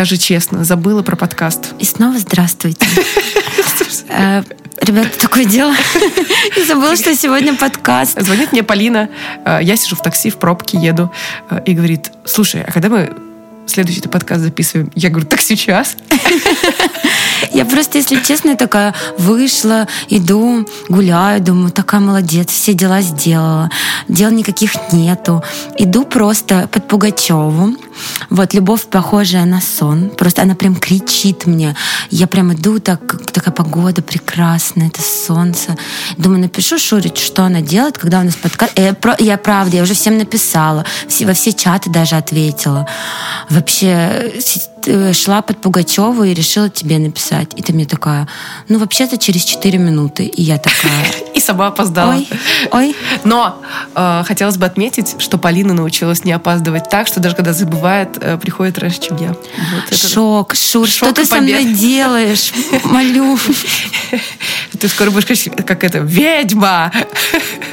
Скажи честно, забыла про подкаст? И снова здравствуйте. Э, Ребята, такое дело. Я забыла, что сегодня подкаст. Звонит мне Полина, э, я сижу в такси, в пробке еду, э, и говорит, слушай, а когда мы следующий подкаст записываем? Я говорю, так сейчас. Я просто, если честно, такая вышла, иду, гуляю, думаю, такая молодец, все дела сделала, дел никаких нету. Иду просто под Пугачеву. Вот, любовь похожая на сон. Просто она прям кричит мне. Я прям иду, так, такая погода прекрасная, это солнце. Думаю, напишу Шуре, что она делает, когда у нас подкаст. Я, я правда, я уже всем написала. Все, во все чаты даже ответила. Вообще, Э, шла под Пугачеву и решила тебе написать. И ты мне такая, ну, вообще-то через 4 минуты. И я такая... И сама опоздала. Ой, ой. Но э, хотелось бы отметить, что Полина научилась не опаздывать так, что даже когда забывает, э, приходит раньше, чем я. Вот Шок, Шур, Шок что ты со мной делаешь? Молю. Ты скоро будешь как, как это, ведьма!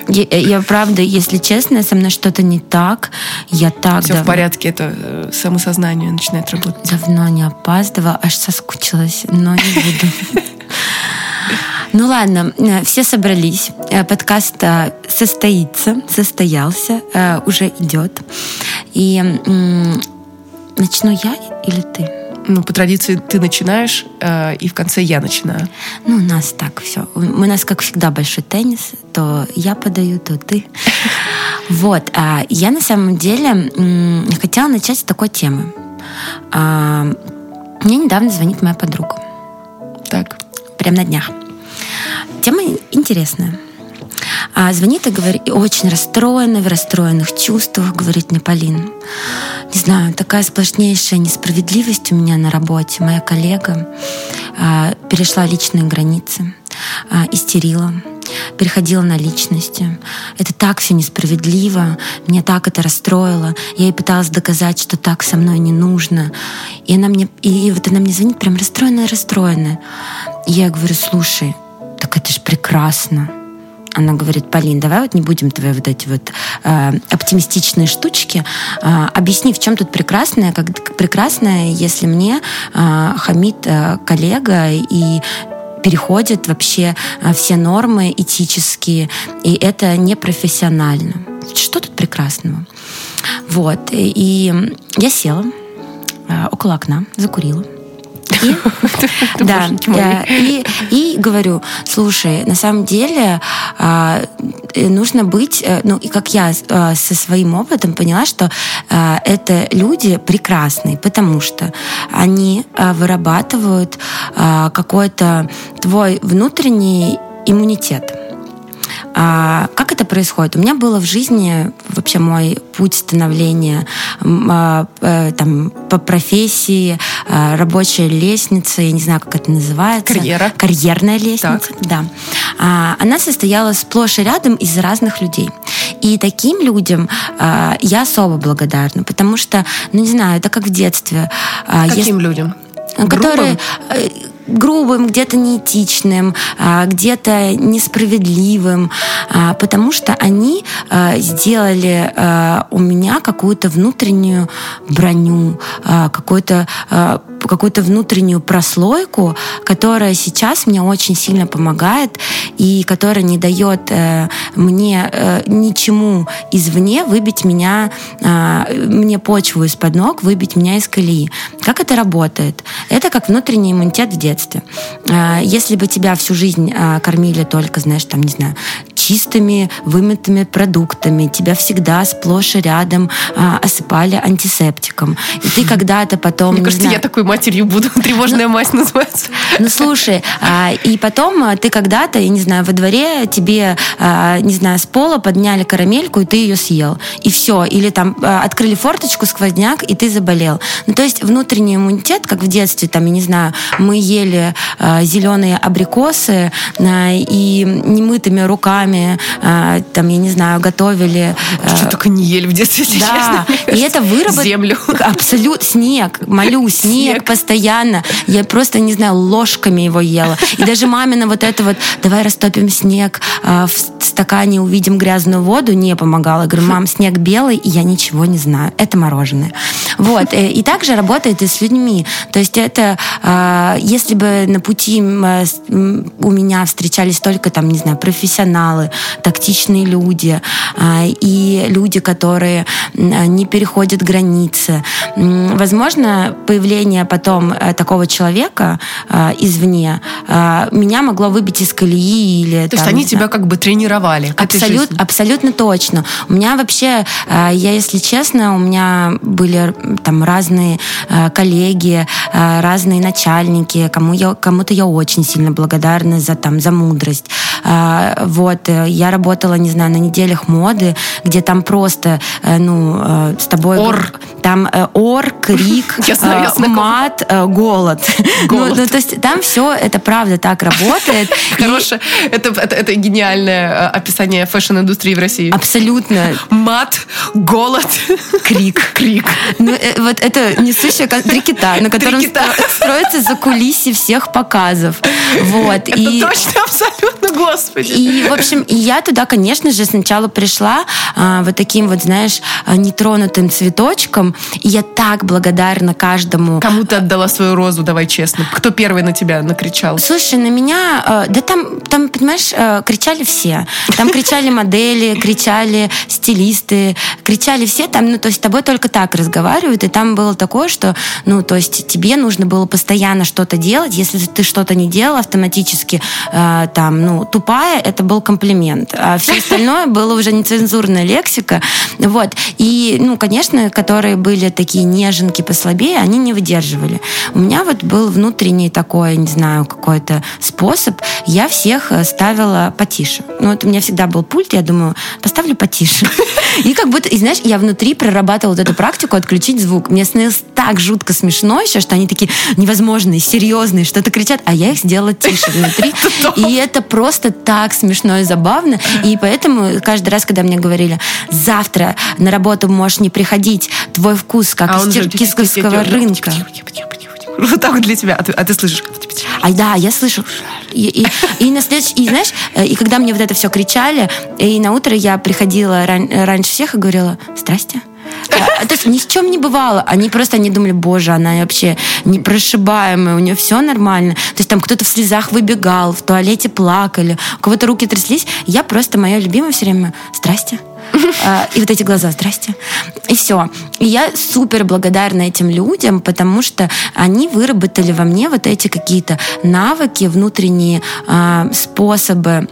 Я, я правда, если честно, со мной что-то не так. Я так Все давно... в порядке, это э, самосознание начинает работать. Давно не опаздывала, аж соскучилась, но не буду. Ну ладно, э, все собрались. Э, подкаст состоится, состоялся, уже идет. И начну я или ты? Ну, по традиции ты начинаешь, э, и в конце я начинаю. Ну, у нас так все. У нас, как всегда, большой теннис. То я подаю, то ты. Вот. Я на самом деле хотела начать с такой темы. А, мне недавно звонит моя подруга. Так. Прям на днях. Тема интересная. А звонит и говорит, и очень расстроена, в расстроенных чувствах, говорит мне Полин. Не знаю, такая сплошнейшая несправедливость у меня на работе. Моя коллега а, перешла личные границы, а, истерила, переходила на личности. Это так все несправедливо, меня так это расстроило. Я ей пыталась доказать, что так со мной не нужно. И она мне, и вот она мне звонит прям расстроенная, расстроенная. И я говорю, слушай, так это же прекрасно она говорит, Полин, давай вот не будем твои вот эти вот э, оптимистичные штучки. Э, объясни, в чем тут прекрасное, как прекрасное, если мне э, хамит э, коллега и переходит вообще э, все нормы этические, и это непрофессионально. Что тут прекрасного? Вот. И я села э, около окна, закурила и, да, и, и говорю, слушай, на самом деле а, э, нужно быть, э, ну и как я а, со своим опытом поняла, что а, это люди прекрасные, потому что они вырабатывают какой-то твой внутренний иммунитет. А, как это происходит? У меня было в жизни вообще мой путь становления а, а, там, по профессии, а, рабочая лестница, я не знаю, как это называется. Карьера. Карьерная лестница, так. да. А, она состояла сплошь и рядом из разных людей. И таким людям а, я особо благодарна, потому что, ну не знаю, это как в детстве. А, Каким если... людям? Которые Грубым? Грубым, где-то неэтичным, а, где-то несправедливым, а, потому что они а, сделали у меня какую-то внутреннюю броню, какой-то какую-то внутреннюю прослойку, которая сейчас мне очень сильно помогает и которая не дает э, мне э, ничему извне выбить меня, э, мне почву из-под ног, выбить меня из колеи. Как это работает? Это как внутренний иммунитет в детстве. Э, если бы тебя всю жизнь э, кормили только, знаешь, там, не знаю, чистыми, вымытыми продуктами, тебя всегда сплошь и рядом э, осыпали антисептиком, и ты когда-то потом... Мне кажется, знаю, я такой матерью буду. Тревожная ну, мать называется. Ну, слушай, а, и потом а, ты когда-то, я не знаю, во дворе тебе, а, не знаю, с пола подняли карамельку, и ты ее съел. И все. Или там а, открыли форточку, сквозняк, и ты заболел. Ну, то есть внутренний иммунитет, как в детстве, там, я не знаю, мы ели а, зеленые абрикосы а, и немытыми руками, а, там, я не знаю, готовили... Что только не ели в детстве, если да. честно. И это выработано... Землю. Абсолютно. Снег. Молю, снег, снег постоянно. Я просто, не знаю, ложками его ела. И даже мамина вот это вот, давай растопим снег в стакане, увидим грязную воду, не помогала. Я говорю, мам, снег белый, и я ничего не знаю. Это мороженое. Вот. Э, и также работает и с людьми. То есть это, если бы на пути э, у меня встречались только там, не знаю, профессионалы, тактичные люди а, и люди, которые не переходят границы, возможно, появление потом э, такого человека извне меня могло выбить из колеи или... То там, есть они тебя как бы тренировали? Абсолют, абсолютно точно. У меня вообще, я, если честно, у меня были там разные э, коллеги, э, разные начальники, кому я, кому-то я очень сильно благодарна за, там, за мудрость. Э, вот, я работала, не знаю, на неделях моды, где там просто, ну, с тобой... Ор. Там ор, крик, мат, голод. голод. Ну, ну, то есть там все, это правда так работает. Хорошее, это, это, гениальное описание fashion-индустрии в России. Абсолютно. Мат, голод, крик. Крик. Ну, э, вот это несущая как три кита, на котором строится за кулиси всех показов. Вот. Это и, точно, абсолютно, господи. И, в общем, и я туда, конечно же, сначала пришла а, вот таким вот, знаешь, нетронутым цветочком. И я так благодарна каждому. Кому ты отдала свою розу, давай честно? Кто первый на тебя накричал? Слушай, на меня, а, да там, там, понимаешь, а, кричали все. Там кричали модели, кричали стилисты, кричали все там, ну, то есть с тобой только так разговаривают, и там было такое, что, ну, то есть тебе нужно было постоянно что-то делать, если ты что-то не делал автоматически, э, там, ну, тупая, это был комплимент, а все остальное было уже нецензурная лексика, вот, и, ну, конечно, которые были такие неженки послабее, они не выдерживали. У меня вот был внутренний такой, не знаю, какой-то способ, я всех э, ставила потише. Ну, вот у меня всегда был пульт, я думаю, поставлю потише. И как будто, и знаешь, я внутри прорабатывала вот эту практику отключить звук. Мне становилось так жутко смешно еще, что они такие невозможные, серьезные, что-то кричат, а я их сделала тише внутри. И это просто так смешно и забавно. И поэтому каждый раз, когда мне говорили, завтра на работу можешь не приходить, твой вкус как а из киргизского рынка. Вот так для тебя. А ты, а ты слышишь? А да, я слышу. И, и, и на следующий, и знаешь, э, и когда мне вот это все кричали, и на утро я приходила ран, раньше всех и говорила, здрасте. А, то есть ни с чем не бывало. Они просто они думали, боже, она вообще непрошибаемая, у нее все нормально. То есть там кто-то в слезах выбегал, в туалете плакали, у кого-то руки тряслись. Я просто, моя любимая все время, здрасте. А, и вот эти глаза, здрасте. И все. И я супер благодарна этим людям, потому что они выработали во мне вот эти какие-то навыки, внутренние а, способы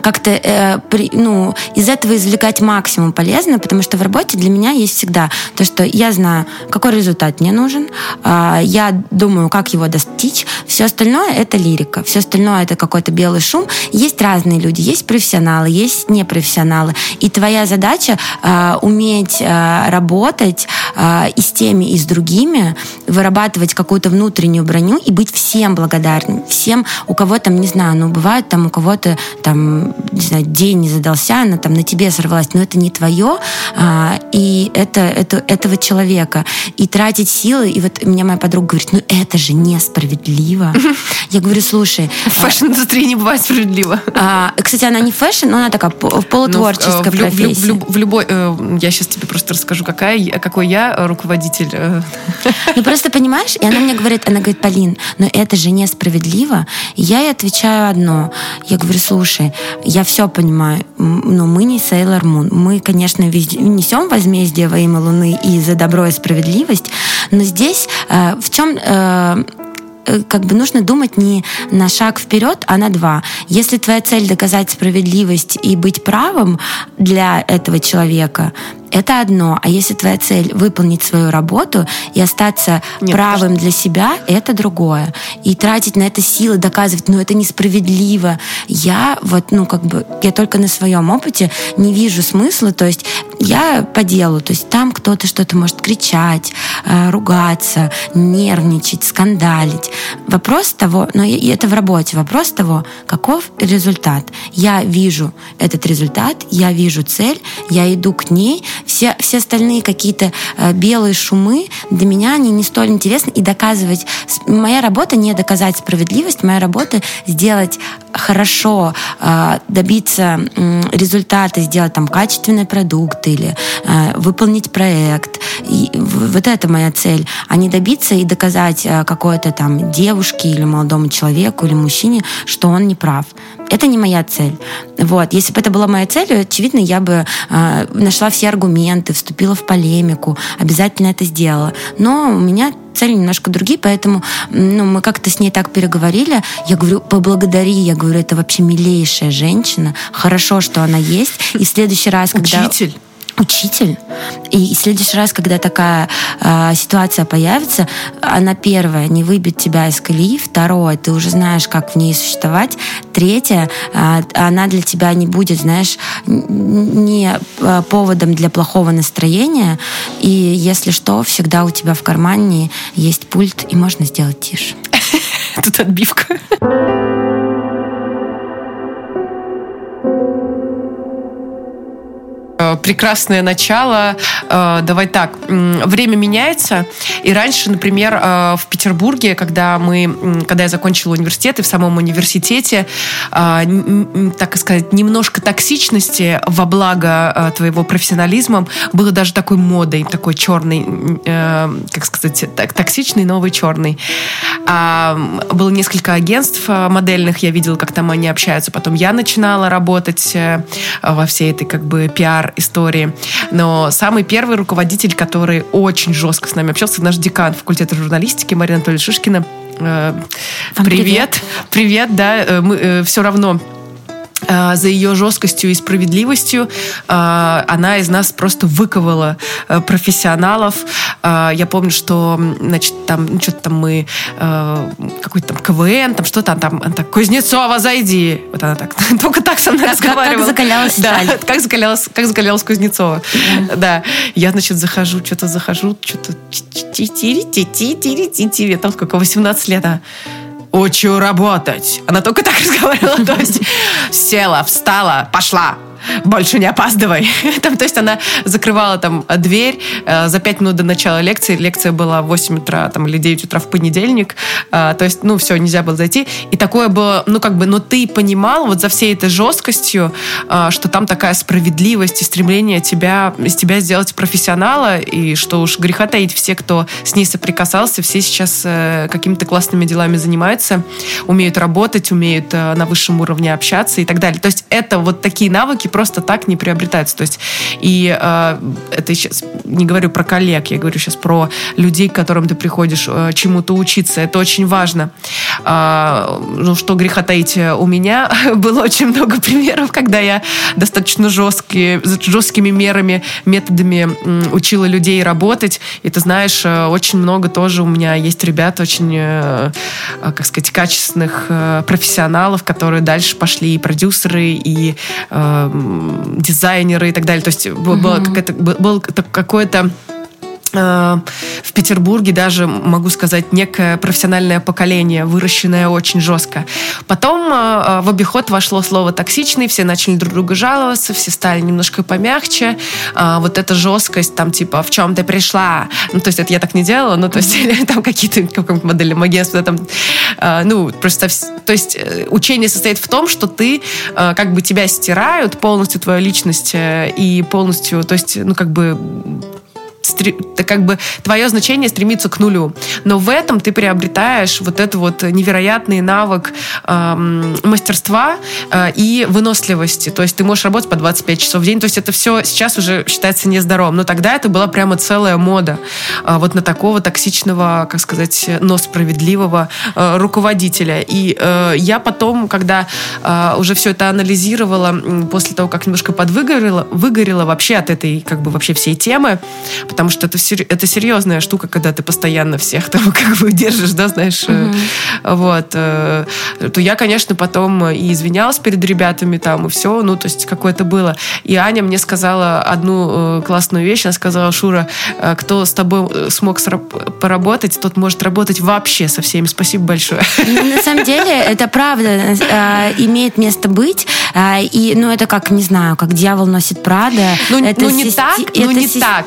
как-то э, ну, из этого извлекать максимум полезно, потому что в работе для меня есть всегда то, что я знаю, какой результат мне нужен, а, я думаю, как его достичь, все остальное это лирика, все остальное это какой-то белый шум. Есть разные люди, есть профессионалы, есть непрофессионалы, и твоя задача уметь работать и с теми, и с другими, вырабатывать какую-то внутреннюю броню и быть всем благодарным, всем, у кого там, не знаю, ну бывает там у кого-то там, не знаю, день не задался, она там на тебе сорвалась, но это не твое, а, и это, это этого человека. И тратить силы, и вот меня моя подруга говорит, ну это же несправедливо. Я говорю, слушай... В fashion-индустрии не бывает справедливо. А, кстати, она не fashion, но она такая полутворческая ну, в, профессия. В, в, в, в любой... Э, я сейчас тебе просто расскажу, какая, какой я руководитель. Э. Ну просто понимаешь, и она мне говорит, она говорит, Полин, но это же несправедливо. Я ей отвечаю одно. Я говорю, слушай, я все понимаю, но мы не Сейлор Мун. Мы, конечно, несем возмездие во имя Луны и за добро и справедливость, но здесь э, в чем э, э, как бы нужно думать не на шаг вперед, а на два. Если твоя цель доказать справедливость и быть правым для этого человека, это одно. А если твоя цель выполнить свою работу и остаться Нет, правым для себя, это другое. И тратить на это силы, доказывать, ну это несправедливо. Я вот, ну как бы, я только на своем опыте не вижу смысла. То есть я по делу. То есть там кто-то что-то может кричать, э, ругаться, нервничать, скандалить. Вопрос того, но и это в работе, вопрос того, каков результат. Я вижу этот результат, я вижу цель, я иду к ней, все, все остальные какие-то э, белые шумы для меня они не столь интересны. И доказывать... Моя работа не доказать справедливость, моя работа сделать хорошо, э, добиться результата, сделать там качественный продукт или э, выполнить проект И вот это моя цель, а не добиться и доказать э, какой-то там девушке или молодому человеку или мужчине, что он не прав. Это не моя цель. Вот. Если бы это была моя цель, очевидно, я бы э, нашла все аргументы, вступила в полемику, обязательно это сделала. Но у меня цели немножко другие, поэтому ну, мы как-то с ней так переговорили. Я говорю, поблагодари, я говорю, это вообще милейшая женщина, хорошо, что она есть. И в следующий раз, когда... Учитель учитель. И в следующий раз, когда такая э, ситуация появится, она первая не выбьет тебя из колеи, второе, ты уже знаешь, как в ней существовать, третье, э, она для тебя не будет, знаешь, не э, поводом для плохого настроения, и если что, всегда у тебя в кармане есть пульт, и можно сделать тише. Тут отбивка. Прекрасное начало. Э, давай так, время меняется, и раньше, например, э, в Петербурге, когда мы, когда я закончила университет, и в самом университете, так сказать, немножко токсичности во благо твоего профессионализма было даже такой модой, такой черный, как сказать, токсичный, новый черный. А, было несколько агентств модельных, я видела, как там они общаются. Потом я начинала работать во всей этой как бы пиар истории. Но самый первый руководитель, который очень жестко с нами общался, наш декан факультета журналистики Марина Анатольевна Шишкина. Э, привет. привет. Привет, да. Э, мы э, все равно за ее жесткостью и справедливостью. А, она из нас просто выковала э, профессионалов. А, я помню, что, значит, там, ну, что-то там мы, э, какой-то там КВН, там что-то там, она так, Кузнецова, зайди. Вот она так, только так со мной как, разговаривала. Как, закалялась Да, как закалялась, как закалялась Кузнецова. Да. да. Я, значит, захожу, что-то захожу, что-то ти-ти-ти-ти-ти-ти-ти. Там сколько, 18 лет, а учу работать. Она только так разговаривала, то есть села, встала, пошла, больше не опаздывай. там, то есть она закрывала там дверь э, за пять минут до начала лекции. Лекция была в 8 утра там, или 9 утра в понедельник. Э, то есть, ну, все, нельзя было зайти. И такое было, ну, как бы, но ты понимал вот за всей этой жесткостью, э, что там такая справедливость и стремление тебя, из тебя сделать профессионала, и что уж греха таить все, кто с ней соприкасался, все сейчас э, какими-то классными делами занимаются, умеют работать, умеют э, на высшем уровне общаться и так далее. То есть это вот такие навыки просто так не приобретается. То есть, и э, это сейчас не говорю про коллег, я говорю сейчас про людей, к которым ты приходишь э, чему-то учиться. Это очень важно. Э, ну, что греха таить, у меня было очень много примеров, когда я достаточно жесткие, жесткими мерами, методами э, учила людей работать. И ты знаешь, э, очень много тоже у меня есть ребят очень, э, э как сказать, качественных э, профессионалов, которые дальше пошли и продюсеры, и э, дизайнеры и так далее. То есть угу. было, какое-то, было какое-то в Петербурге даже, могу сказать, некое профессиональное поколение, выращенное очень жестко. Потом э, э, в обиход вошло слово «токсичный», все начали друг друга жаловаться, все стали немножко помягче. Вот эта жесткость, там, типа, в чем ты пришла? Ну, то есть это я так не делала, ну, то есть там какие-то, каком-то модельном агентстве, там, ну, просто, то есть учение состоит в том, что ты, как бы тебя стирают полностью твою личность и полностью, то есть, ну, как бы как бы твое значение стремится к нулю. Но в этом ты приобретаешь вот этот вот невероятный навык эм, мастерства э, и выносливости. То есть ты можешь работать по 25 часов в день. То есть это все сейчас уже считается нездоровым. Но тогда это была прямо целая мода э, вот на такого токсичного, как сказать, но справедливого э, руководителя. И э, я потом, когда э, уже все это анализировала, после того, как немножко подвыгорела, выгорела вообще от этой, как бы вообще всей темы, потому что это, это серьезная штука, когда ты постоянно всех там как бы держишь, да, знаешь, угу. вот, э, то я, конечно, потом и извинялась перед ребятами там, и все, ну, то есть какое-то было. И Аня мне сказала одну классную вещь, она сказала, Шура, кто с тобой смог поработать, тот может работать вообще со всеми. Спасибо большое. Ну, на самом деле, это правда имеет место быть, и, ну, это как, не знаю, как дьявол носит Прада. Ну, ну не так, ну, не так,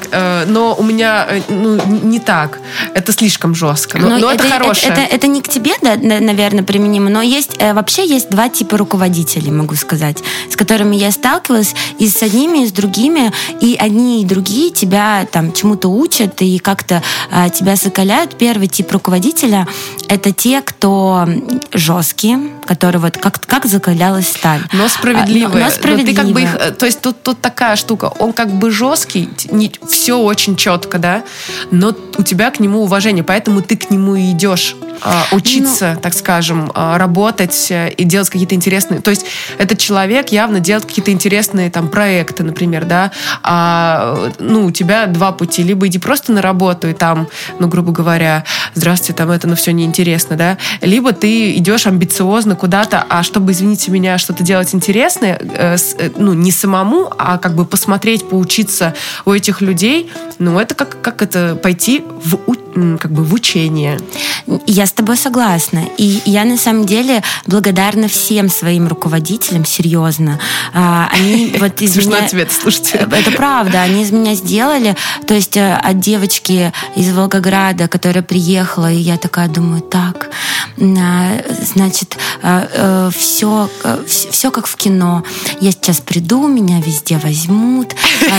но у меня э, ну, не так. Это слишком жестко. Но, но, но это, это хорошее. Это, это, это не к тебе, да, наверное, применимо, но есть э, вообще есть два типа руководителей, могу сказать, с которыми я сталкивалась, и с одними, и с другими, и одни и другие тебя там чему-то учат и как-то э, тебя закаляют. Первый тип руководителя — это те, кто жесткие, которые вот как, как закалялась сталь. Но справедливые. Но, но справедливые. Но ты как бы их, то есть тут, тут такая штука, он как бы жесткий, не, все очень четко, да, но у тебя к нему уважение, поэтому ты к нему и идешь а, учиться, ну, так скажем, а, работать э, и делать какие-то интересные. То есть этот человек явно делает какие-то интересные там проекты, например, да. А, ну, у тебя два пути. Либо иди просто на работу и там, ну, грубо говоря, здравствуйте, там это, ну, все неинтересно, да. Либо ты идешь амбициозно куда-то, а чтобы, извините меня, что-то делать интересное, э, э, ну, не самому, а как бы посмотреть, поучиться у этих людей, ну, это как, как это пойти в, как бы в учение. Я с тобой согласна. И я на самом деле благодарна всем своим руководителям, серьезно. А, они вот из меня... тебе это слушать. Э, это правда. Они из меня сделали. То есть э, от девочки из Волгограда, которая приехала, и я такая думаю, так, а, значит, все, э, все как в кино. Я сейчас приду, меня везде возьмут,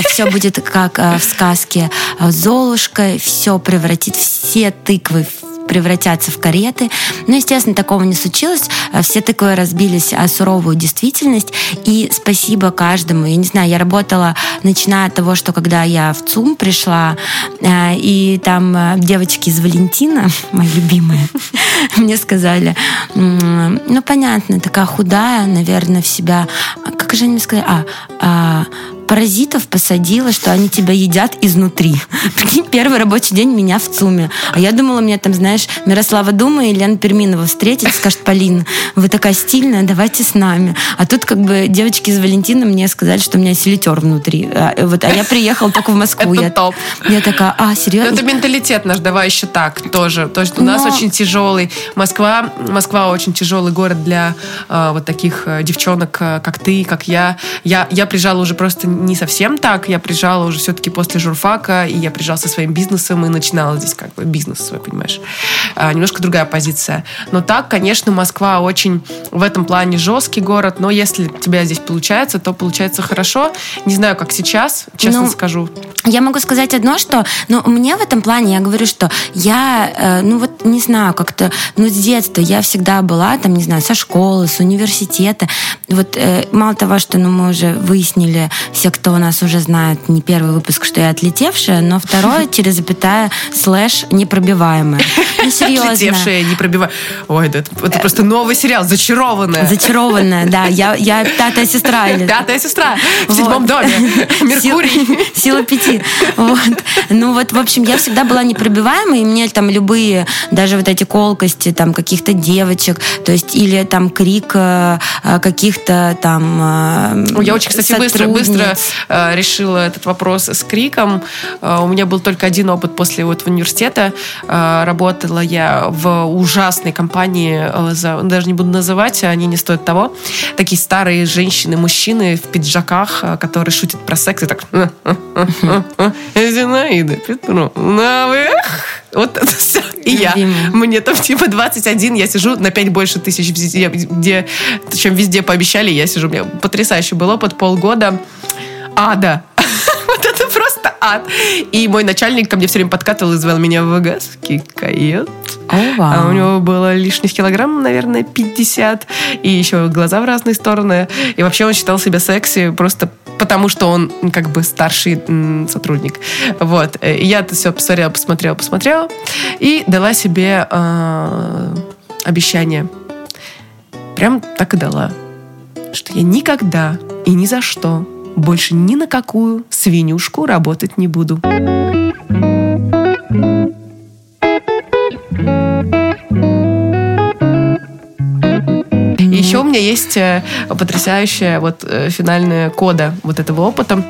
все будет как в сказке Золушка, все превратит все тыквы превратятся в кареты. Но, естественно, такого не случилось. А все такое разбились о суровую действительность. И спасибо каждому. Я не знаю, я работала, начиная от того, что когда я в ЦУМ пришла, э, и там э, девочки из Валентина, мои любимые, мне сказали, ну, понятно, такая худая, наверное, в себя. Как же они мне сказали? А, а паразитов посадила, что они тебя едят изнутри. Прикинь, первый рабочий день меня в ЦУМе. А я думала, мне там, знаешь, Мирослава Дума и Лена Перминова встретить, скажет, Полин, вы такая стильная, давайте с нами. А тут как бы девочки из Валентина мне сказали, что у меня селитер внутри. А, вот, а я приехала только в Москву. Это я, топ. Я такая, а, серьезно? Это менталитет наш, давай еще так тоже. То есть у Но... нас очень тяжелый. Москва, Москва очень тяжелый город для э, вот таких э, девчонок, э, как ты, как я. Я, я приезжала уже просто не совсем так. Я приезжала уже все-таки после журфака, и я приезжала со своим бизнесом и начинала здесь как бы бизнес свой, понимаешь. А, немножко другая позиция. Но так, конечно, Москва очень в этом плане жесткий город, но если у тебя здесь получается, то получается хорошо. Не знаю, как сейчас, честно ну, скажу. Я могу сказать одно, что ну, мне в этом плане, я говорю, что я, э, ну вот не знаю, как-то, ну с детства я всегда была, там, не знаю, со школы, с университета. Вот э, мало того, что ну, мы уже выяснили все кто у нас уже знает, не первый выпуск, что я отлетевшая, но второе, через запятая, слэш, непробиваемая. Ну, серьезно. Отлетевшая, непробиваемая. Ой, да, это, это просто новый сериал, зачарованная. Зачарованная, да. Я, я пятая сестра. Или... Пятая сестра в седьмом доме. Меркурий. Сила пяти. Вот. Ну вот, в общем, я всегда была непробиваемой, и мне там любые, даже вот эти колкости там каких-то девочек, то есть или там крик э, каких-то там Я очень, кстати, быстро, быстро э, решила этот вопрос с криком. Э, у меня был только один опыт после вот университета. Э, работала я в ужасной компании, э, за, даже не буду называть, они не стоят того. Такие старые женщины, мужчины в пиджаках, э, которые шутят про секс и так... Зинаида Петровна, вот это все. И я. Мне там типа 21, я сижу на 5 больше тысяч, где, чем везде пообещали, я сижу. У меня потрясающий был опыт, полгода ада. вот это просто ад. И мой начальник ко мне все время подкатывал и звал меня в ВГС. Кает. Oh, wow. А у него было лишних килограмм, наверное, 50. И еще глаза в разные стороны. И вообще он считал себя секси просто потому, что он как бы старший сотрудник. Вот. И я это все посмотрела, посмотрела, посмотрела. И дала себе э, обещание. Прям так и дала. Что я никогда и ни за что больше ни на какую свинюшку работать не буду. еще у меня есть э, потрясающая вот э, финальная кода вот этого опыта.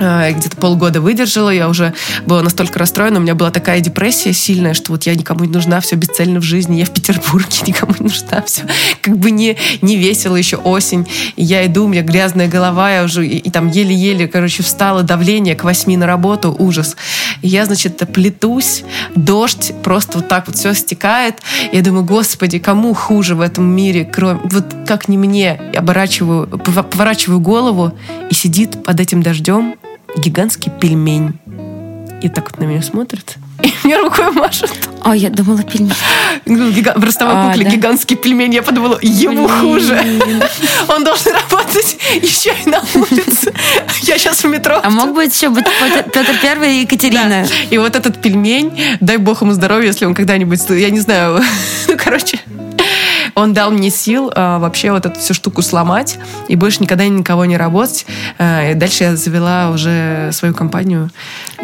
Э, где-то полгода выдержала, я уже была настолько расстроена, у меня была такая депрессия сильная, что вот я никому не нужна, все бесцельно в жизни, я в Петербурге, никому не нужна, все как бы не, не весело, еще осень, и я иду, у меня грязная голова, я уже и, и там еле-еле, короче, встала, давление к восьми на работу, ужас. И я, значит, плетусь, дождь, просто вот так вот все стекает, я думаю, господи, кому хуже в этом мире, кроме, вот как не мне, я оборачиваю, поворачиваю голову, и сидит под этим дождем гигантский пельмень. И так вот на меня смотрит. И мне рукой машет. А, я думала пельмень. Ну, гига... В ростовой а, кукле да? гигантский пельмень. Я подумала, ему Блин. хуже. Он должен работать еще и на улице. Я сейчас в метро. А мог быть еще быть Петр Первый и Екатерина. Да. И вот этот пельмень, дай бог ему здоровья, если он когда-нибудь, я не знаю, ну, короче, он дал мне сил э, вообще вот эту всю штуку сломать и больше никогда никого не работать. Э, и дальше я завела уже свою компанию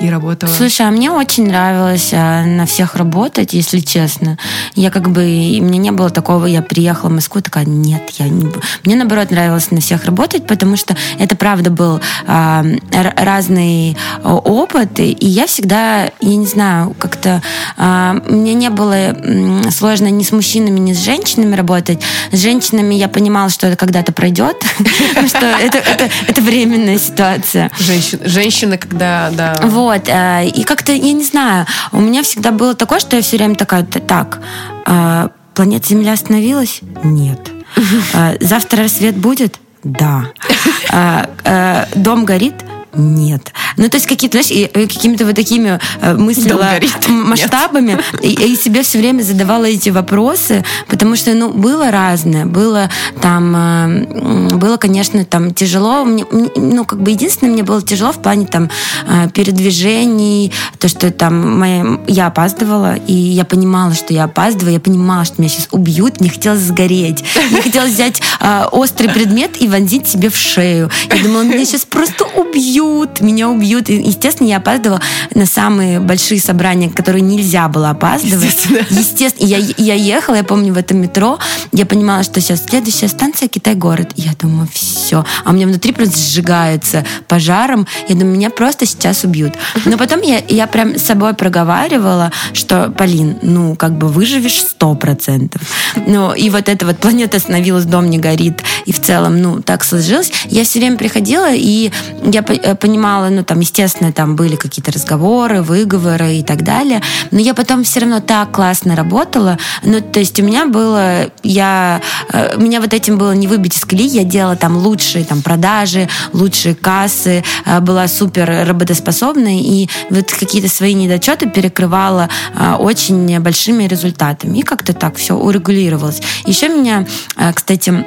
и работала. Слушай, а мне очень нравилось э, на всех работать, если честно. Я как бы, и мне не было такого, я приехала в Москву, такая, нет, я не... Мне, наоборот, нравилось на всех работать, потому что это, правда, был э, разный опыт, и я всегда, я не знаю, как-то э, мне не было сложно ни с мужчинами, ни с женщинами работать. С женщинами я понимала, что это когда-то пройдет, что это, временная ситуация. Женщина, женщина, когда, да. Вот. Э, и как-то, я не знаю, у меня всегда было такое, что я все время такая, так, э, планета Земля остановилась? Нет. Э, завтра рассвет будет? Да. Дом горит? Нет. Ну, то есть какие-то, знаешь, какими-то вот такими э, мыслями, масштабами, и, и себе все время задавала эти вопросы, потому что, ну, было разное. Было там, э, было, конечно, там тяжело. Мне, ну, как бы единственное, мне было тяжело в плане там э, передвижений, то, что там моя, я опаздывала, и я понимала, что я опаздываю, я понимала, что меня сейчас убьют, мне хотелось сгореть. Мне хотелось взять острый предмет и вонзить себе в шею. Я думала, меня сейчас просто убьют убьют, меня убьют. И, естественно, я опаздывала на самые большие собрания, которые нельзя было опаздывать. Естественно. Естественно. Я, я ехала, я помню, в этом метро, я понимала, что сейчас следующая станция Китай-город. Я думаю, все. А у меня внутри просто сжигается пожаром. Я думаю, меня просто сейчас убьют. Но потом я, я прям с собой проговаривала, что, Полин, ну, как бы выживешь сто процентов. Ну, и вот эта вот планета остановилась, дом не горит. И в целом, ну, так сложилось. Я все время приходила, и я понимала, ну, там, естественно, там были какие-то разговоры, выговоры и так далее, но я потом все равно так классно работала, ну, то есть у меня было, я, э, меня вот этим было не выбить из колеи, я делала там лучшие там продажи, лучшие кассы, э, была супер работоспособной, и вот какие-то свои недочеты перекрывала э, очень большими результатами, и как-то так все урегулировалось. Еще меня, кстати,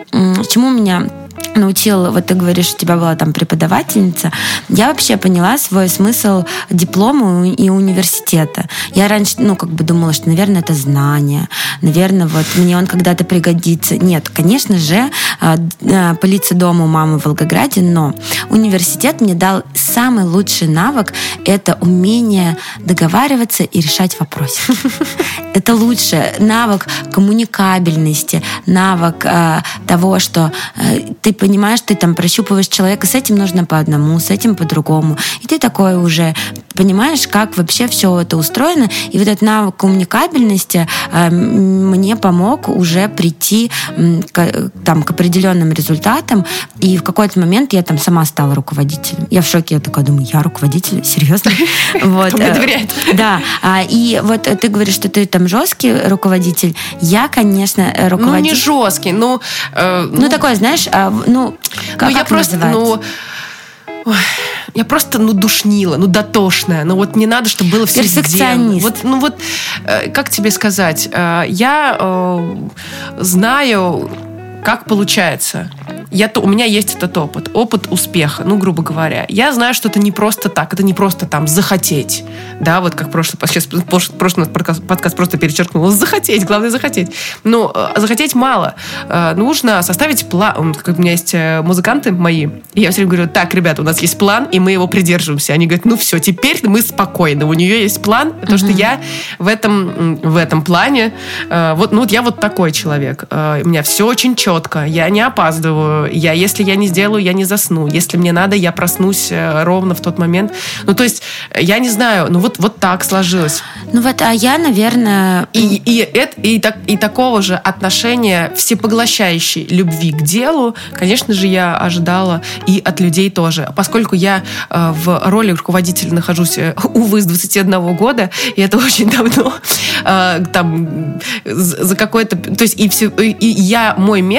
чему меня научил, вот ты говоришь, у тебя была там преподавательница, я вообще поняла свой смысл диплома и университета. Я раньше, ну, как бы думала, что, наверное, это знание, наверное, вот мне он когда-то пригодится. Нет, конечно же, а, а, полиция дома у мамы в Волгограде, но университет мне дал самый лучший навык — это умение договариваться и решать вопросы. Это лучше навык коммуникабельности, навык э, того, что э, ты понимаешь, ты там прощупываешь человека, с этим нужно по одному, с этим по-другому. И ты такой уже понимаешь, как вообще все это устроено. И вот этот навык коммуникабельности э, мне помог уже прийти э, к, там, к определенным результатам. И в какой-то момент я там сама стала руководителем. Я в шоке, я такая думаю, я руководитель? Серьезно? Вот. Доверяет. Да. А, и вот ты говоришь, что ты там жесткий руководитель. Я, конечно, руководитель... Ну, не жесткий, ну... Э, ну, ну, такой, знаешь, а, ну, как, ну, я просто, ну, я просто, ну, душнила, ну, дотошная. Ну, вот не надо, чтобы было все Перфекционист. Вот, ну, вот, э, как тебе сказать? Э, я э, знаю, как получается я, то, у меня есть этот опыт, опыт успеха, ну, грубо говоря. Я знаю, что это не просто так, это не просто там захотеть, да, вот как прошлый, сейчас прошлый подкаст, подкаст просто перечеркнул, захотеть, главное захотеть. Но э, захотеть мало. Э, нужно составить план. Как у меня есть э, музыканты мои, и я все время говорю, так, ребята, у нас есть план, и мы его придерживаемся. Они говорят, ну все, теперь мы спокойны, у нее есть план, потому что я в этом, в этом плане, вот, ну вот я вот такой человек. У меня все очень четко, я не опаздываю, э, я, если я не сделаю, я не засну. Если мне надо, я проснусь э, ровно в тот момент. Ну, то есть, я не знаю, ну вот, вот так сложилось. Ну вот, а я, наверное... И, и, это, и, так, и такого же отношения всепоглощающей любви к делу, конечно же, я ожидала и от людей тоже. Поскольку я э, в роли руководителя нахожусь, э, увы, с 21 года, и это очень давно, э, там, за какой-то... То есть и, все, и я, мой метод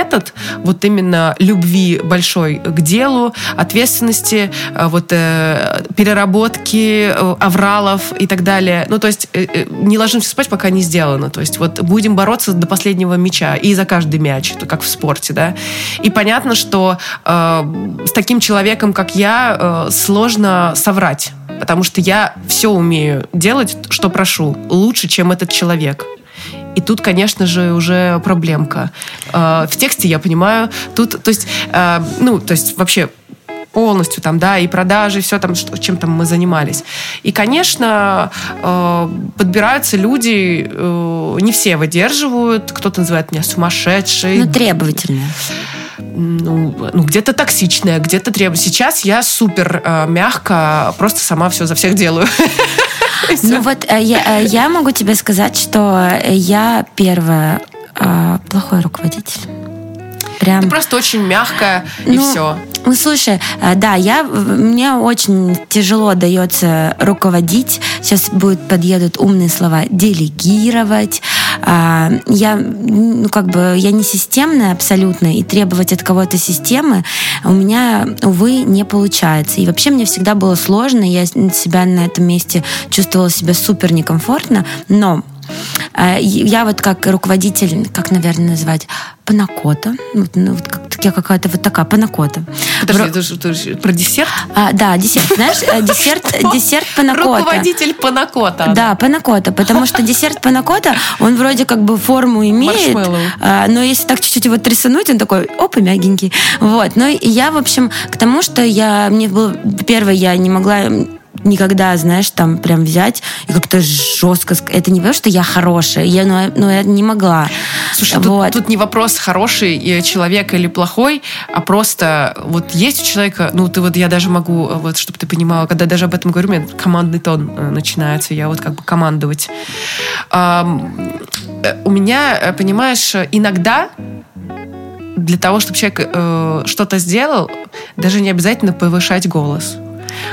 вот именно любви большой к делу, ответственности, э, вот э, переработки, э, авралов и так далее. Ну, то есть не ложимся спать, пока не сделано. То есть вот будем бороться до последнего мяча и за каждый мяч, это как в спорте, да. И понятно, что э, с таким человеком, как я, э, сложно соврать, потому что я все умею делать, что прошу, лучше, чем этот человек. И тут, конечно же, уже проблемка. Э, в тексте я понимаю, тут, то есть, э, ну, то есть вообще полностью там, да, и продажи, и все там, что, чем там мы занимались. И, конечно, э, подбираются люди, э, не все выдерживают, кто-то называет меня сумасшедшей. Ну, требовательная ну, ну где-то токсичная, где-то требует. Сейчас я супер э, мягко, просто сама все за всех делаю. Ну вот э, я, э, я могу тебе сказать, что я первая э, плохой руководитель. Прям... Ты просто очень мягкая и ну, все. Ну, слушай, э, да, я, мне очень тяжело дается руководить. Сейчас будет, подъедут умные слова делегировать. А, я, ну, как бы, я не системная абсолютно, и требовать от кого-то системы у меня, увы, не получается. И вообще мне всегда было сложно, я себя на этом месте чувствовала себя супер некомфортно, но я вот как руководитель, как, наверное, назвать, панакота. Ну, ну, вот как, я какая-то вот такая панакота. Подожди, Про... это это про десерт? А, да, десерт. Знаешь, э, десерт, десерт панакота. Руководитель панакота. Да, панакота, потому что десерт панакота, он вроде как бы форму имеет, а, но если так чуть-чуть его трясануть, он такой, оп, и мягенький. Вот. Ну, и я, в общем, к тому, что я, мне было, первое, я не могла никогда, знаешь, там прям взять и как-то жестко... Это не потому, что я хорошая, я, но, ну, но ну, я не могла. Слушай, вот. тут, тут не вопрос, хороший человек или плохой, а просто вот есть у человека... Ну, ты вот, я даже могу, вот, чтобы ты понимала, когда даже об этом говорю, у меня командный тон э, начинается, я вот как бы командовать. Э, у меня, э, понимаешь, иногда для того, чтобы человек э, что-то сделал, даже не обязательно повышать голос.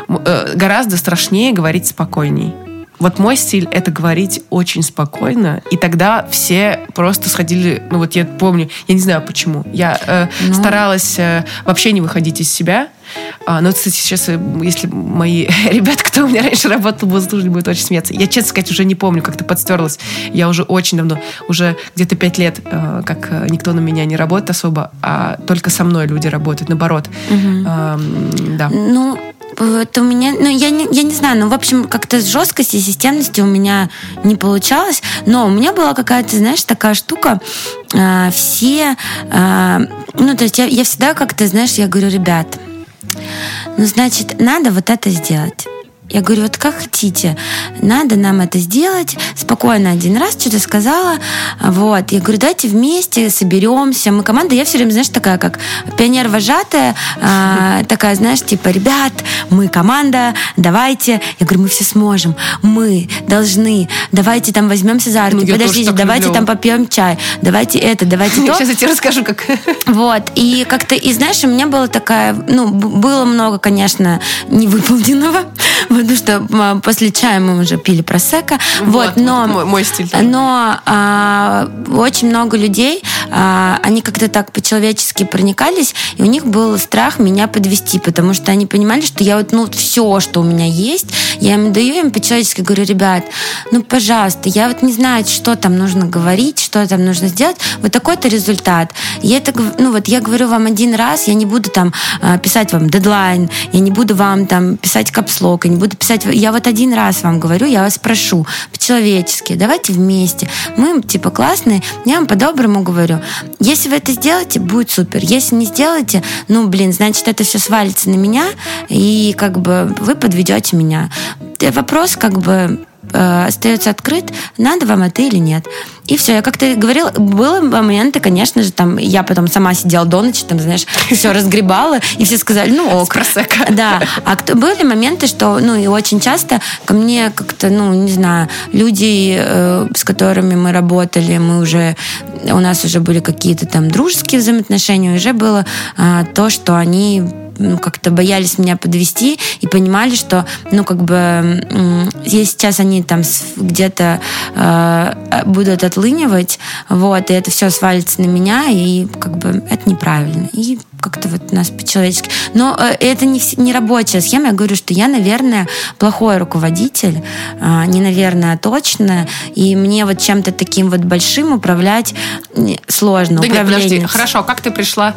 Э, гораздо страшнее говорить спокойней. Вот мой стиль — это говорить очень спокойно, и тогда все просто сходили... Ну вот я помню, я не знаю почему. Я э, ну... старалась э, вообще не выходить из себя. А, но, кстати, сейчас, э, если мои ребята, кто у меня раньше работал, будут слушать, будут очень смеяться. Я, честно сказать, уже не помню, как это подстерлось. Я уже очень давно, уже где-то пять лет, э, как э, никто на меня не работает особо, а только со мной люди работают, наоборот. Угу. А, да. Ну, вот у меня, ну, я не, я не знаю, ну, в общем, как-то с жесткости и системности у меня не получалось, но у меня была какая-то, знаешь, такая штука, э, все, э, ну, то есть я, я всегда как-то, знаешь, я говорю, ребят, ну, значит, надо вот это сделать. Я говорю, вот как хотите, надо нам это сделать. Спокойно один раз что-то сказала. Вот. Я говорю, давайте вместе соберемся. Мы команда, я все время, знаешь, такая, как пионер-вожатая, э, такая, знаешь, типа, ребят, мы команда, давайте. Я говорю, мы все сможем, мы должны, давайте там возьмемся за руки, ну, подождите, давайте люблю. там попьем чай, давайте это, давайте то. Сейчас я тебе расскажу, как. Вот. И как-то, и знаешь, у меня была такая, ну, было много, конечно, невыполненного потому что после чая мы уже пили просека. Вот, вот но, мой, мой стиль. Но а, очень много людей, а, они как-то так по-человечески проникались, и у них был страх меня подвести, потому что они понимали, что я вот, ну, все, что у меня есть, я им даю, им по-человечески говорю, ребят, ну, пожалуйста, я вот не знаю, что там нужно говорить, что там нужно сделать, вот такой-то результат. Я это, ну, вот я говорю вам один раз, я не буду там а, писать вам дедлайн, я не буду вам там писать капслок, я не буду буду писать, я вот один раз вам говорю, я вас прошу, по-человечески, давайте вместе. Мы, типа, классные, я вам по-доброму говорю. Если вы это сделаете, будет супер. Если не сделаете, ну, блин, значит, это все свалится на меня, и как бы вы подведете меня. Вопрос, как бы, э, остается открыт, надо вам это или нет. И все, я как-то говорила, было моменты, конечно же, там, я потом сама сидела до ночи, там, знаешь, все разгребала, и все сказали, ну ок. Да. А кто, были моменты, что, ну, и очень часто ко мне как-то, ну, не знаю, люди, э, с которыми мы работали, мы уже, у нас уже были какие-то там дружеские взаимоотношения, уже было э, то, что они ну, как-то боялись меня подвести и понимали, что, ну, как бы, если сейчас они там где-то э, будут отлынивать, вот, и это все свалится на меня, и как бы это неправильно. И как-то вот у нас по-человечески. Но э, это не, не рабочая схема. Я говорю, что я, наверное, плохой руководитель. Э, не наверное, а точно. И мне вот чем-то таким вот большим управлять сложно. Да нет, подожди. Хорошо, а как ты пришла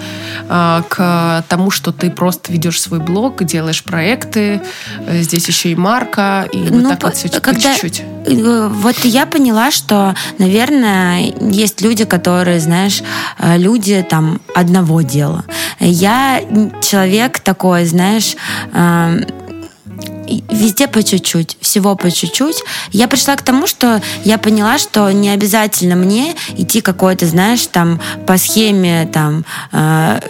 э, к тому, что ты просто ведешь свой блог, делаешь проекты, э, здесь еще и марка, и ну, вот так вот все когда, чуть-чуть? Э, вот я поняла, что, наверное, есть люди, которые, знаешь, люди там одного дела. Я человек такой, знаешь, эм, везде по чуть-чуть, всего по чуть-чуть. Я пришла к тому, что я поняла, что не обязательно мне идти какой-то, знаешь, там по схеме там э,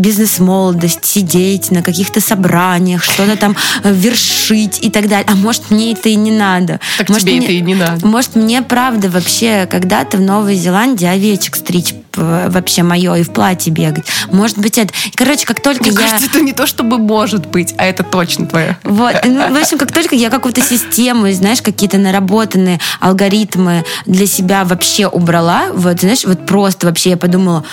бизнес-молодость, сидеть на каких-то собраниях, что-то там э, вершить и так далее. А может, мне это и не надо. Так может, тебе мне, это и не надо. Может, мне правда вообще когда-то в Новой Зеландии овечек стричь вообще мое и в платье бегать. Может быть, это... Короче, как только Мне я... кажется, это не то, чтобы может быть, а это точно твое. Вот. Ну, в общем, как только я какую-то систему, знаешь, какие-то наработанные алгоритмы для себя вообще убрала, вот, знаешь, вот просто вообще я подумала,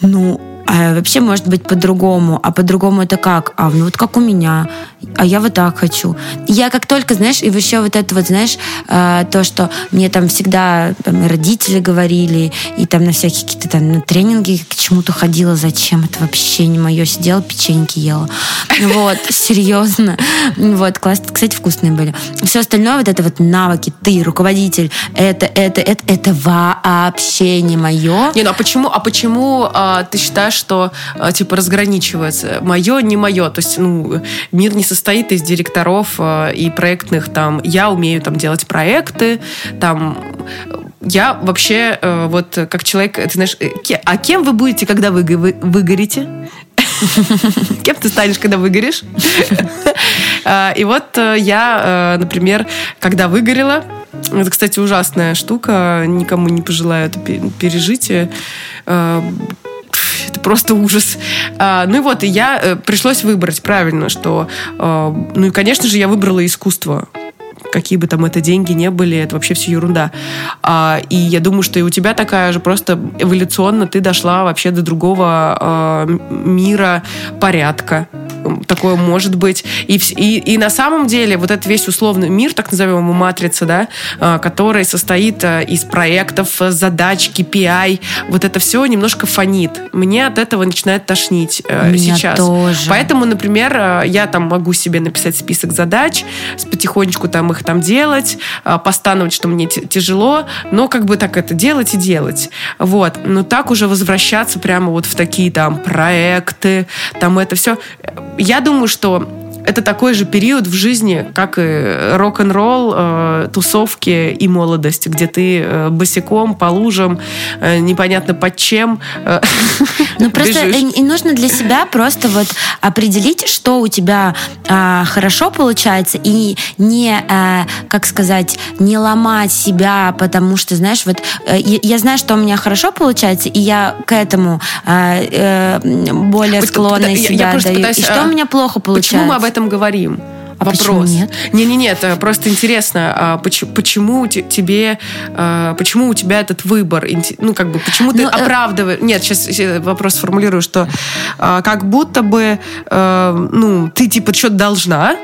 ну, а вообще может быть по-другому. А по-другому это как? А ну вот как у меня. А я вот так хочу. Я как только, знаешь, и еще вот это вот, знаешь, э, то, что мне там всегда там, родители говорили, и там на всякие какие-то там на тренинги к чему-то ходила, зачем это вообще не мое. Сидела, печеньки ела. Вот, серьезно. Вот, класс, кстати, вкусные были. Все остальное, вот это вот навыки, ты, руководитель, это, это, это, это вообще не мое. Не, ну а почему, а почему а, ты считаешь, что э, типа разграничивается мое, не мое. То есть, ну, мир не состоит из директоров э, и проектных там. Я умею там делать проекты, там я вообще э, вот как человек, ты знаешь, а кем вы будете, когда вы выгорите? Кем ты станешь, когда выгоришь? И вот я, например, когда выгорела, это, кстати, ужасная штука, никому не пожелаю это пережить это просто ужас. А, ну и вот, и я э, пришлось выбрать правильно, что, э, ну и, конечно же, я выбрала искусство какие бы там это деньги не были, это вообще все ерунда. А, и я думаю, что и у тебя такая же просто эволюционно ты дошла вообще до другого а, мира порядка. Такое может быть. И, и, и на самом деле вот этот весь условный мир, так назовем его матрица, да, а, который состоит а, из проектов, задач, KPI, вот это все немножко фонит. Мне от этого начинает тошнить э, Меня сейчас. Тоже. Поэтому, например, э, я там могу себе написать список задач, потихонечку там их там делать, а, постановить, что мне тяжело, но как бы так это делать и делать. Вот. Но так уже возвращаться прямо вот в такие там проекты, там это все. Я думаю, что это такой же период в жизни, как и рок-н-ролл, э, тусовки и молодость, где ты э, босиком, по лужам, э, непонятно под чем э, Ну просто и нужно для себя просто вот определить, что у тебя э, хорошо получается, и не, э, как сказать, не ломать себя, потому что, знаешь, вот э, я знаю, что у меня хорошо получается, и я к этому э, э, более склонна я, себя я даю. Пытаюсь, и что а, у меня плохо получается? Почему мы об этом говорим? А вопрос. нет? Не, не, нет, просто интересно, а почему, почему тебе, а, почему у тебя этот выбор, ну как бы, почему ты ну, э, оправдываешь? Нет, сейчас вопрос сформулирую, что а, как будто бы, а, ну ты типа что-то должна,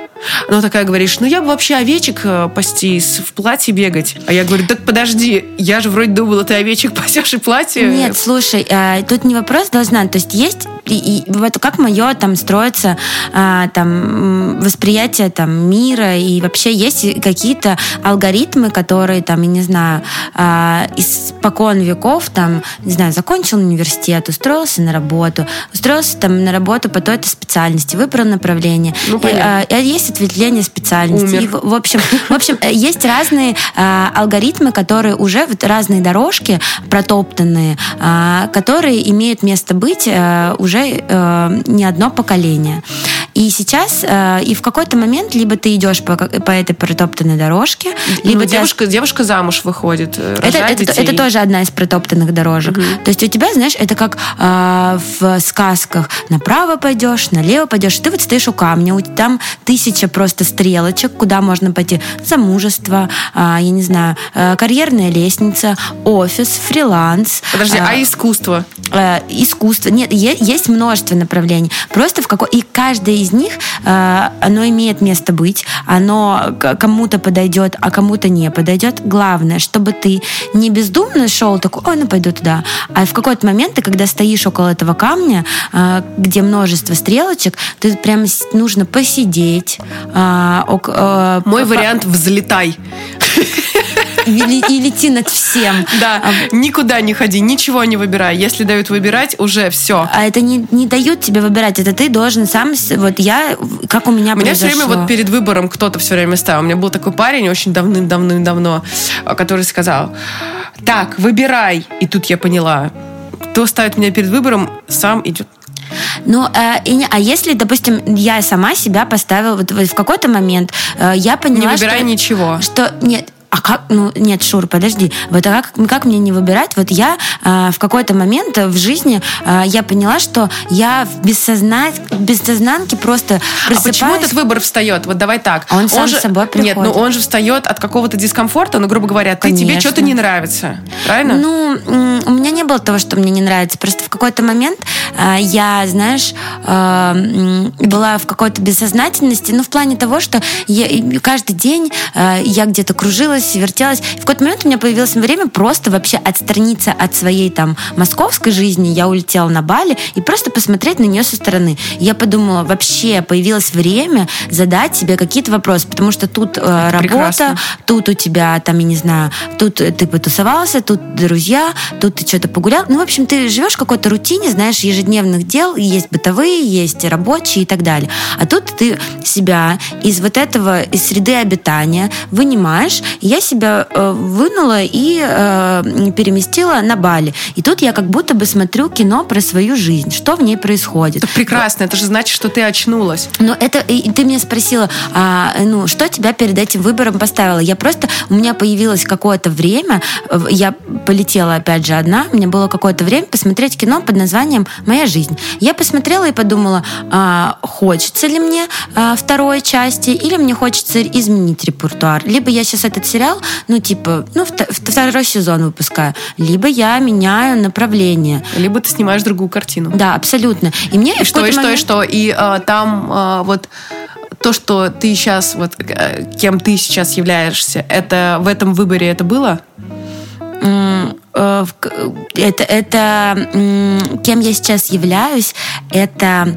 но такая говоришь, ну я бы вообще овечек э, пасти, в платье бегать. А я говорю, так подожди, я же вроде думала, ты овечек пасешь и платье. Нет, слушай, тут не вопрос должна. То есть есть и, и вот как мое там строится а, там восприятие там мира и вообще есть какие-то алгоритмы, которые там, я не знаю, а, испокон веков там, не знаю, закончил университет, устроился на работу, устроился там на работу по той-то специальности, выбрал направление. Ну, и, а, есть ответвление специальности. Умер. И, в, в общем, в общем, есть разные а, алгоритмы, которые уже вот разные дорожки протоптанные, а, которые имеют место быть а, уже а, не одно поколение. И сейчас, э, и в какой-то момент, либо ты идешь по, по этой протоптанной дорожке, ну, либо ну, девушка, тебя... девушка замуж выходит, это, это, это тоже одна из протоптанных дорожек. Угу. То есть у тебя, знаешь, это как э, в сказках. Направо пойдешь, налево пойдешь. Ты вот стоишь у камня, у, там тысяча просто стрелочек, куда можно пойти. Замужество, э, я не знаю, э, карьерная лестница, офис, фриланс. Подожди, э, а искусство? Э, искусство. Нет, есть множество направлений. Просто в какой... И каждое из них, э, оно имеет место быть, оно кому-то подойдет, а кому-то не подойдет. Главное, чтобы ты не бездумно шел такой, ой, ну пойду туда. А в какой-то момент ты, когда стоишь около этого камня, э, где множество стрелочек, ты прям нужно посидеть. Э, Мой вариант «взлетай». И, и лети над всем. Да, а, никуда не ходи, ничего не выбирай. Если дают выбирать, уже все. А это не, не дают тебе выбирать, это ты должен сам, вот я, как у меня У меня все время вот перед выбором кто-то все время ставил. У меня был такой парень очень давным-давным-давно, который сказал, так, выбирай. И тут я поняла, кто ставит меня перед выбором, сам идет ну, э, и, а если, допустим, я сама себя поставила вот, вот в какой-то момент, э, я поняла, Не выбирай что, ничего. Что нет, а как, ну, нет, Шур, подожди, вот а как, как мне не выбирать? Вот я э, в какой-то момент в жизни э, я поняла, что я в бессозна... бессознанке просто просыпаюсь. А почему этот выбор встает? Вот давай так. Он, он сам же... с собой приходит. Нет, ну он же встает от какого-то дискомфорта, ну, грубо говоря, ты, тебе что-то не нравится, правильно? Ну, у меня не было того, что мне не нравится. Просто в какой-то момент э, я, знаешь, э, была в какой-то бессознательности, ну, в плане того, что я, каждый день э, я где-то кружилась вертелась, вертелась. И в какой-то момент у меня появилось время просто вообще отстраниться от своей там московской жизни. Я улетела на Бали и просто посмотреть на нее со стороны. И я подумала, вообще появилось время задать себе какие-то вопросы, потому что тут э, работа, прекрасно. тут у тебя там, я не знаю, тут ты потусовался, тут друзья, тут ты что-то погулял. Ну, в общем, ты живешь в какой-то рутине, знаешь, ежедневных дел, есть бытовые, есть рабочие и так далее. А тут ты себя из вот этого, из среды обитания вынимаешь и я себя э, вынула и э, переместила на Бали. И тут я как будто бы смотрю кино про свою жизнь, что в ней происходит. Это прекрасно, это же значит, что ты очнулась. Но это, и ты меня спросила, а, ну, что тебя перед этим выбором поставило? Я просто, у меня появилось какое-то время, я полетела опять же одна, у меня было какое-то время посмотреть кино под названием «Моя жизнь». Я посмотрела и подумала, а, хочется ли мне а, второй части, или мне хочется изменить репертуар. Либо я сейчас этот сериал сериал, ну, типа, ну, второй сезон выпускаю, либо я меняю направление. Либо ты снимаешь другую картину. Да, абсолютно. И мне и что, и момент... что, и что. И а, там а, вот то, что ты сейчас, вот э, кем ты сейчас являешься, это в этом выборе это было? Э, это, это кем я сейчас являюсь, это,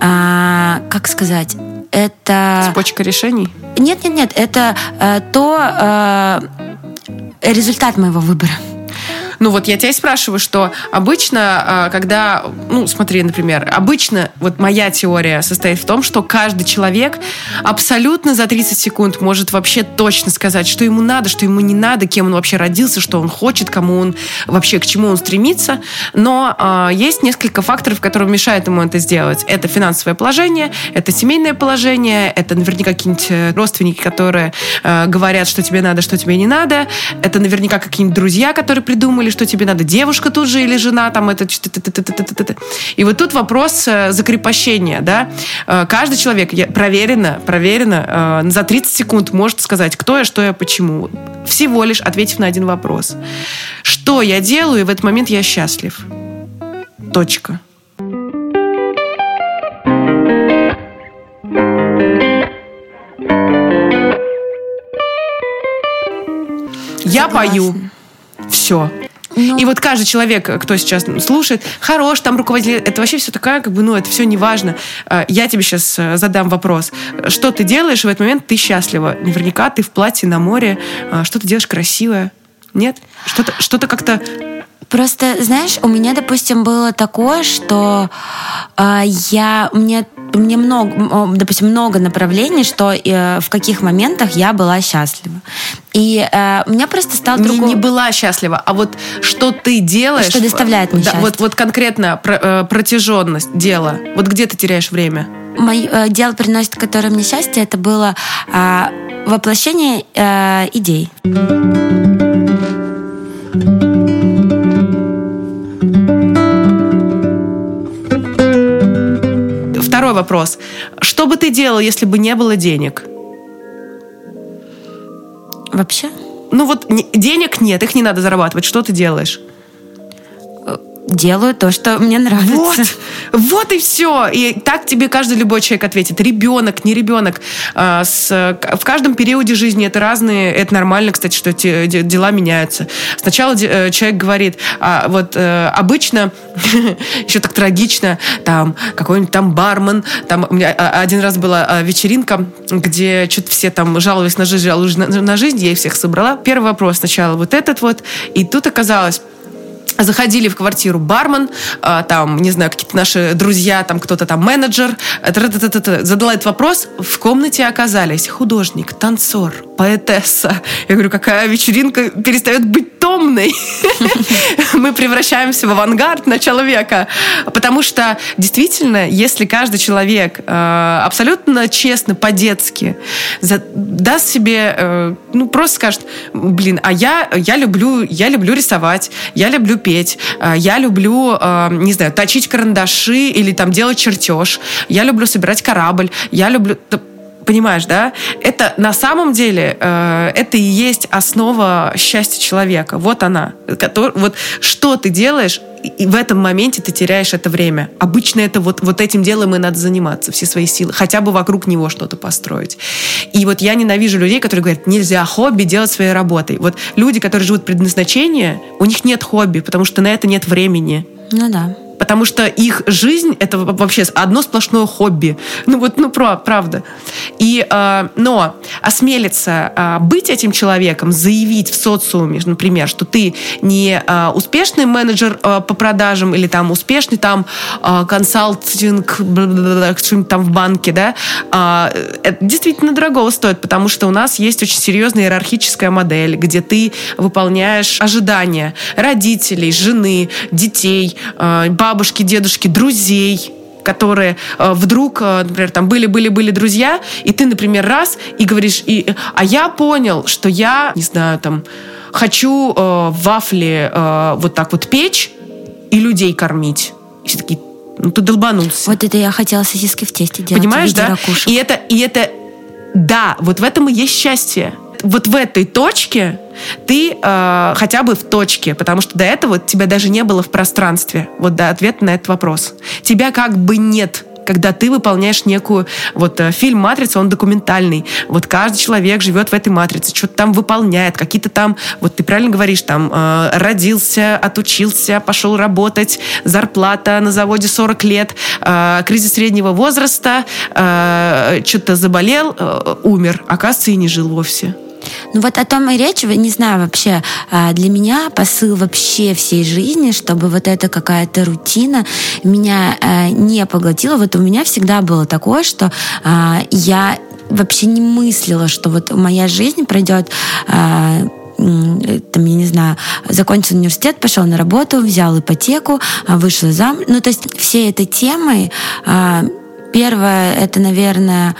а, как сказать, это... Цепочка решений? Нет, нет, нет, это э, то э, результат моего выбора. Ну вот я тебя и спрашиваю, что обычно, а, когда, ну смотри, например, обычно вот моя теория состоит в том, что каждый человек абсолютно за 30 секунд может вообще точно сказать, что ему надо, что ему не надо, кем он вообще родился, что он хочет, кому он вообще, к чему он стремится. Но э, есть несколько факторов, которые мешают ему это сделать. Это финансовое положение, это семейное положение, это наверняка какие-нибудь э, родственники, которые э, говорят, что тебе надо, что тебе не надо. Это наверняка какие-нибудь друзья, которые придумали или что тебе надо, девушка тут же или жена, там это... И вот тут вопрос э, закрепощения, да. Э, каждый человек проверено, проверено, э, за 30 секунд может сказать, кто я, что я, почему. Всего лишь ответив на один вопрос. Что я делаю, и в этот момент я счастлив. Точка. Я Согласна. пою. Все. Ну... И вот каждый человек, кто сейчас слушает, хорош там руководитель, это вообще все такая, как бы, ну, это все не важно. А, я тебе сейчас э, задам вопрос. Что ты делаешь в этот момент? Ты счастлива. Наверняка ты в платье на море, а, что ты делаешь красивое. Нет? Что-то что как-то Просто, знаешь, у меня, допустим, было такое, что э, я мне мне много, допустим, много направлений, что э, в каких моментах я была счастлива. И э, у меня просто стал другой... Не, не была счастлива, а вот что ты делаешь... Что доставляет мне да, счастье. Вот, вот конкретно про, э, протяженность дела. Вот где ты теряешь время? Мое э, дело приносит, которое мне счастье, это было э, воплощение э, идей. Вопрос. Что бы ты делал, если бы не было денег? Вообще? Ну вот денег нет, их не надо зарабатывать. Что ты делаешь? Делаю то, что мне нравится. Вот, вот и все. И так тебе каждый любой человек ответит. Ребенок, не ребенок. А, с, в каждом периоде жизни это разные, это нормально, кстати, что эти дела меняются. Сначала э, человек говорит, а вот э, обычно еще так трагично, там какой-нибудь там бармен, там у меня а, один раз была а, вечеринка, где что-то все там жаловались на жизнь, жаловались на, на жизнь, я их всех собрала. Первый вопрос сначала вот этот вот, и тут оказалось, заходили в квартиру бармен, а, там, не знаю, какие-то наши друзья, там кто-то там менеджер, задала этот вопрос, в комнате оказались художник, танцор, поэтесса. Я говорю, какая вечеринка перестает быть томной. Мы превращаемся в авангард начала века. Потому что действительно, если каждый человек а, абсолютно честно, по-детски даст себе, э, ну, просто скажет, блин, а я, я люблю, я люблю рисовать, я люблю петь, э, я люблю, э, не знаю, точить карандаши или там делать чертеж, я люблю собирать корабль, я люблю понимаешь, да? Это на самом деле э, это и есть основа счастья человека. Вот она. Который, вот что ты делаешь, и в этом моменте ты теряешь это время. Обычно это вот, вот этим делом и надо заниматься, все свои силы. Хотя бы вокруг него что-то построить. И вот я ненавижу людей, которые говорят, нельзя хобби делать своей работой. Вот люди, которые живут предназначение, у них нет хобби, потому что на это нет времени. Ну да потому что их жизнь это вообще одно сплошное хобби. Ну вот, ну про, правда. И, э, но осмелиться э, быть этим человеком, заявить в социуме, например, что ты не э, успешный менеджер э, по продажам или там успешный там э, консалтинг что-нибудь там в банке, да, э, это действительно дорого стоит, потому что у нас есть очень серьезная иерархическая модель, где ты выполняешь ожидания родителей, жены, детей, э, бабушки, дедушки, друзей, которые э, вдруг, э, например, там были-были-были друзья, и ты, например, раз и говоришь, и, а я понял, что я, не знаю, там, хочу э, вафли э, вот так вот печь и людей кормить. И все такие, ну ты долбанулся. Вот это я хотела сосиски в тесте делать. Понимаешь, да? Ракушек. И это, и это, да, вот в этом и есть счастье вот в этой точке ты э, хотя бы в точке, потому что до этого тебя даже не было в пространстве. Вот да, ответ на этот вопрос. Тебя как бы нет когда ты выполняешь некую... Вот э, фильм «Матрица», он документальный. Вот каждый человек живет в этой матрице, что-то там выполняет, какие-то там... Вот ты правильно говоришь, там э, родился, отучился, пошел работать, зарплата на заводе 40 лет, э, кризис среднего возраста, э, что-то заболел, э, умер. Оказывается, и не жил вовсе. Ну вот о том и речь, не знаю, вообще а, для меня посыл вообще всей жизни, чтобы вот эта какая-то рутина меня э, не поглотила. Вот у меня всегда было такое, что а, я вообще не мыслила, что вот моя жизнь пройдет а, там, я не знаю, закончил университет, пошел на работу, взял ипотеку, вышел замуж. Ну, то есть все этой темой Первое, это, наверное,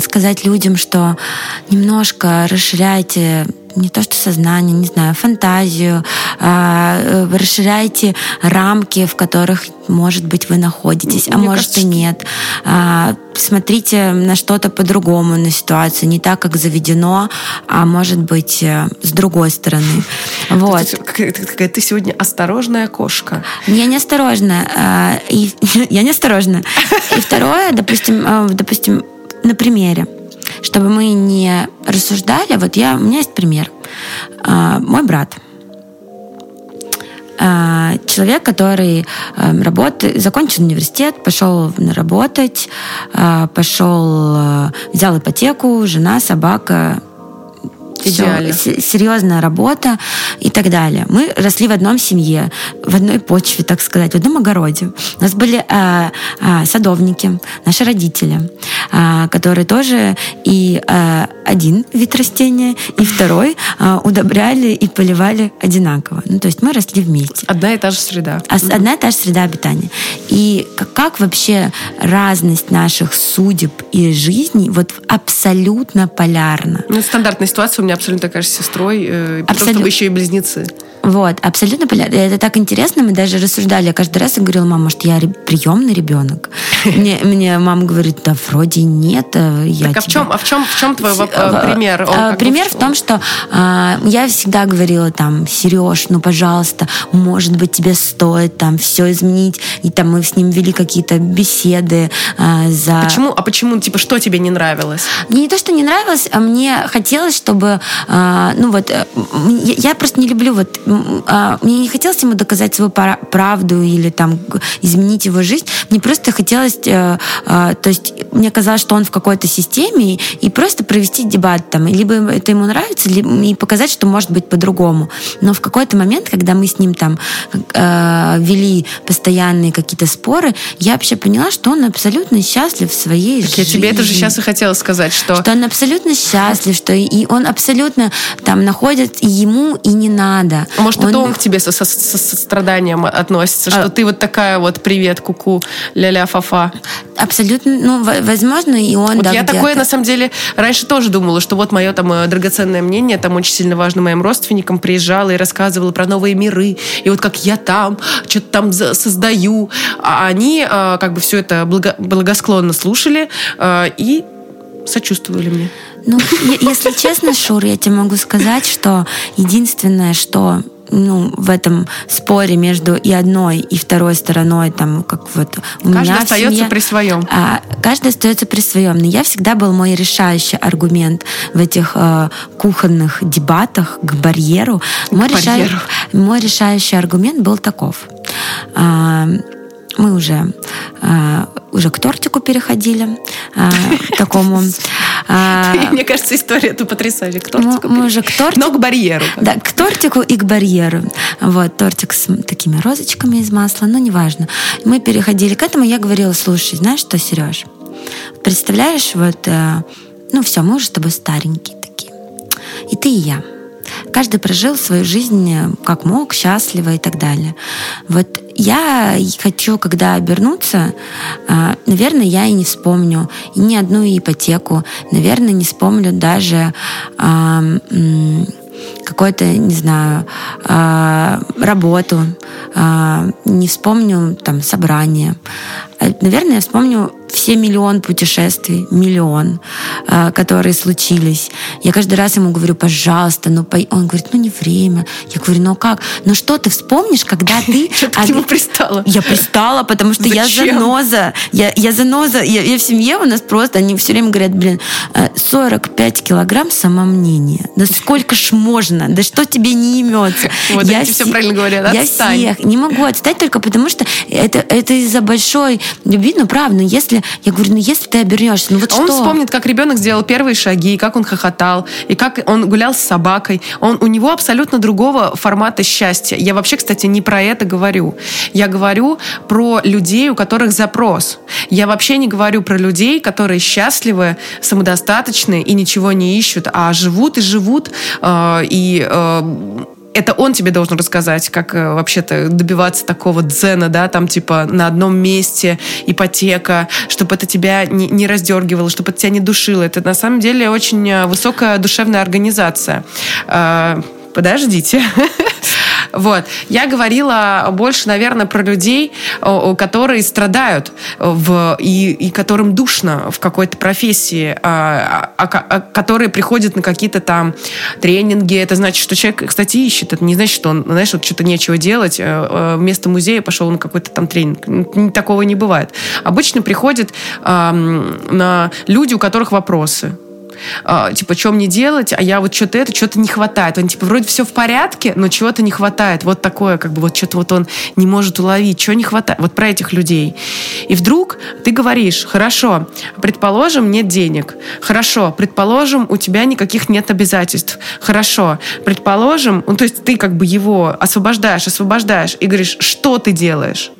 сказать людям, что немножко расширяйте не то что сознание, не знаю, фантазию, а, э, расширяйте рамки, в которых, может быть, вы находитесь, а Мне может кажется, и нет. А, смотрите на что-то по-другому, на ситуацию, не так, как заведено, а может быть, э, с другой стороны. Вот. Ты, какая ты сегодня осторожная кошка. Я не осторожная. А, и, я не осторожная. И второе, допустим, э, допустим, на примере чтобы мы не рассуждали, вот я, у меня есть пример. А, мой брат. э, человек, который э, работает, закончил университет, пошел работать, э, пошел, э, взял ипотеку, жена, собака, Идеально. Все, серьезная работа и так далее. Мы росли в одном семье, в одной почве, так сказать, в одном огороде. У нас были а, а, садовники, наши родители, а, которые тоже и а, один вид растения, и второй а, удобряли и поливали одинаково. Ну, то есть мы росли вместе. Одна и та же среда. А, одна и та же среда обитания. И как, как вообще разность наших судеб и жизней вот абсолютно полярна. Ну, стандартная ситуация у меня абсолютно такая же сестрой, э, Абсолют... просто вы еще и близнецы. Вот, абсолютно понятно. Это так интересно, мы даже рассуждали. Я каждый раз говорила, мама, может, я приемный ребенок? Мне, мне мама говорит, да вроде нет. Э, я так а, тебя... в чем, а в чем, в чем твой э, пример? Он пример в том, что а, я всегда говорила там, Сереж, ну, пожалуйста, может быть, тебе стоит там все изменить. И там мы с ним вели какие-то беседы а, за... Почему? А почему? Типа, что тебе не нравилось? Мне не то, что не нравилось, а мне хотелось, чтобы, а, ну вот, я просто не люблю вот а, мне не хотелось ему доказать свою правду или там изменить его жизнь. Мне просто хотелось, э, а, то есть мне казалось, что он в какой-то системе и просто провести дебат там, либо это ему нравится, либо и показать, что может быть по-другому. Но в какой-то момент, когда мы с ним там э, вели постоянные какие-то споры, я вообще поняла, что он абсолютно счастлив в своей так жизни. Я тебе это же сейчас и хотела сказать, что... Что он абсолютно счастлив, что и он абсолютно там находит и ему и не надо. Может, он... это он к тебе со, со, со, со страданием относится, что а... ты вот такая вот привет, куку, ля-ля, фа-фа. Абсолютно, ну, возможно, и он, вот да, Я такое, на самом деле, раньше тоже думала, что вот мое там э, драгоценное мнение, там очень сильно важно моим родственникам, приезжала и рассказывала про новые миры, и вот как я там, что-то там создаю. А они э, как бы все это благо, благосклонно слушали э, и сочувствовали мне. Ну, если честно, Шур, я тебе могу сказать, что единственное, что ну, в этом споре между и одной, и второй стороной, там, как вот у каждый меня остается семье, при своем. А, каждый остается при своем. Но я всегда был мой решающий аргумент в этих э, кухонных дебатах к барьеру. К мой, барьеру. Реша... мой решающий аргумент был таков. А, мы уже, а, уже к тортику переходили, а, такому... А, Мне кажется, история это потрясающая. К тортику мы уже к тортику... Но к барьеру. Да, к тортику и к барьеру. Вот, тортик с такими розочками из масла, но неважно. Мы переходили к этому, я говорила, слушай, знаешь что, Сереж, представляешь, вот, э, ну все, мы уже с тобой старенькие такие. И ты, и я. Каждый прожил свою жизнь э, как мог, счастливо и так далее. Вот я хочу, когда обернуться, э, наверное, я и не вспомню ни одну ипотеку, наверное, не вспомню даже какой-то, не знаю, а, работу, а, не вспомню там собрание. А, наверное, я вспомню все миллион путешествий, миллион, которые случились. Я каждый раз ему говорю, пожалуйста, ну по... он говорит, ну не время. Я говорю, ну как? Ну что ты вспомнишь, когда ты... Что ты к нему пристала? Я пристала, потому что я заноза. Я, заноза. Я, в семье у нас просто, они все время говорят, блин, 45 э, килограмм самомнения. Да сколько ж можно? Да что тебе не имется? Вот я все правильно говорят, Я всех не могу отстать только потому, что это из-за большой любви, ну правда, но если, я говорю, ну если ты обернешься, ну вот он что? Он вспомнит, как ребенок сделал первые шаги, и как он хохотал, и как он гулял с собакой. Он, у него абсолютно другого формата счастья. Я вообще, кстати, не про это говорю. Я говорю про людей, у которых запрос. Я вообще не говорю про людей, которые счастливы, самодостаточны и ничего не ищут, а живут и живут, э, и э, это он тебе должен рассказать, как э, вообще-то добиваться такого дзена, да, там типа на одном месте ипотека, чтобы это тебя не, не раздергивало, чтобы это тебя не душило. Это на самом деле очень э, высокая душевная организация. Э, подождите. Вот. Я говорила больше, наверное, про людей, которые страдают в, и, и которым душно в какой-то профессии, а, а, а, которые приходят на какие-то там тренинги. Это значит, что человек, кстати, ищет. Это не значит, что он, знаешь, вот что-то нечего делать. Э, э, вместо музея пошел на какой-то там тренинг. Такого не бывает. Обычно приходят на люди, у которых вопросы э, типа, что мне делать, а я вот что-то это, что-то не хватает. Он, типа, вроде все в порядке, но чего-то не хватает. Вот такое, как бы, вот что-то вот он не может уловить, чего не хватает. Вот про этих людей. И вдруг ты говоришь, хорошо, предположим, нет денег. Хорошо, предположим, у тебя никаких нет обязательств. Хорошо, предположим, ну, то есть ты как бы его освобождаешь, освобождаешь и говоришь, что ты делаешь?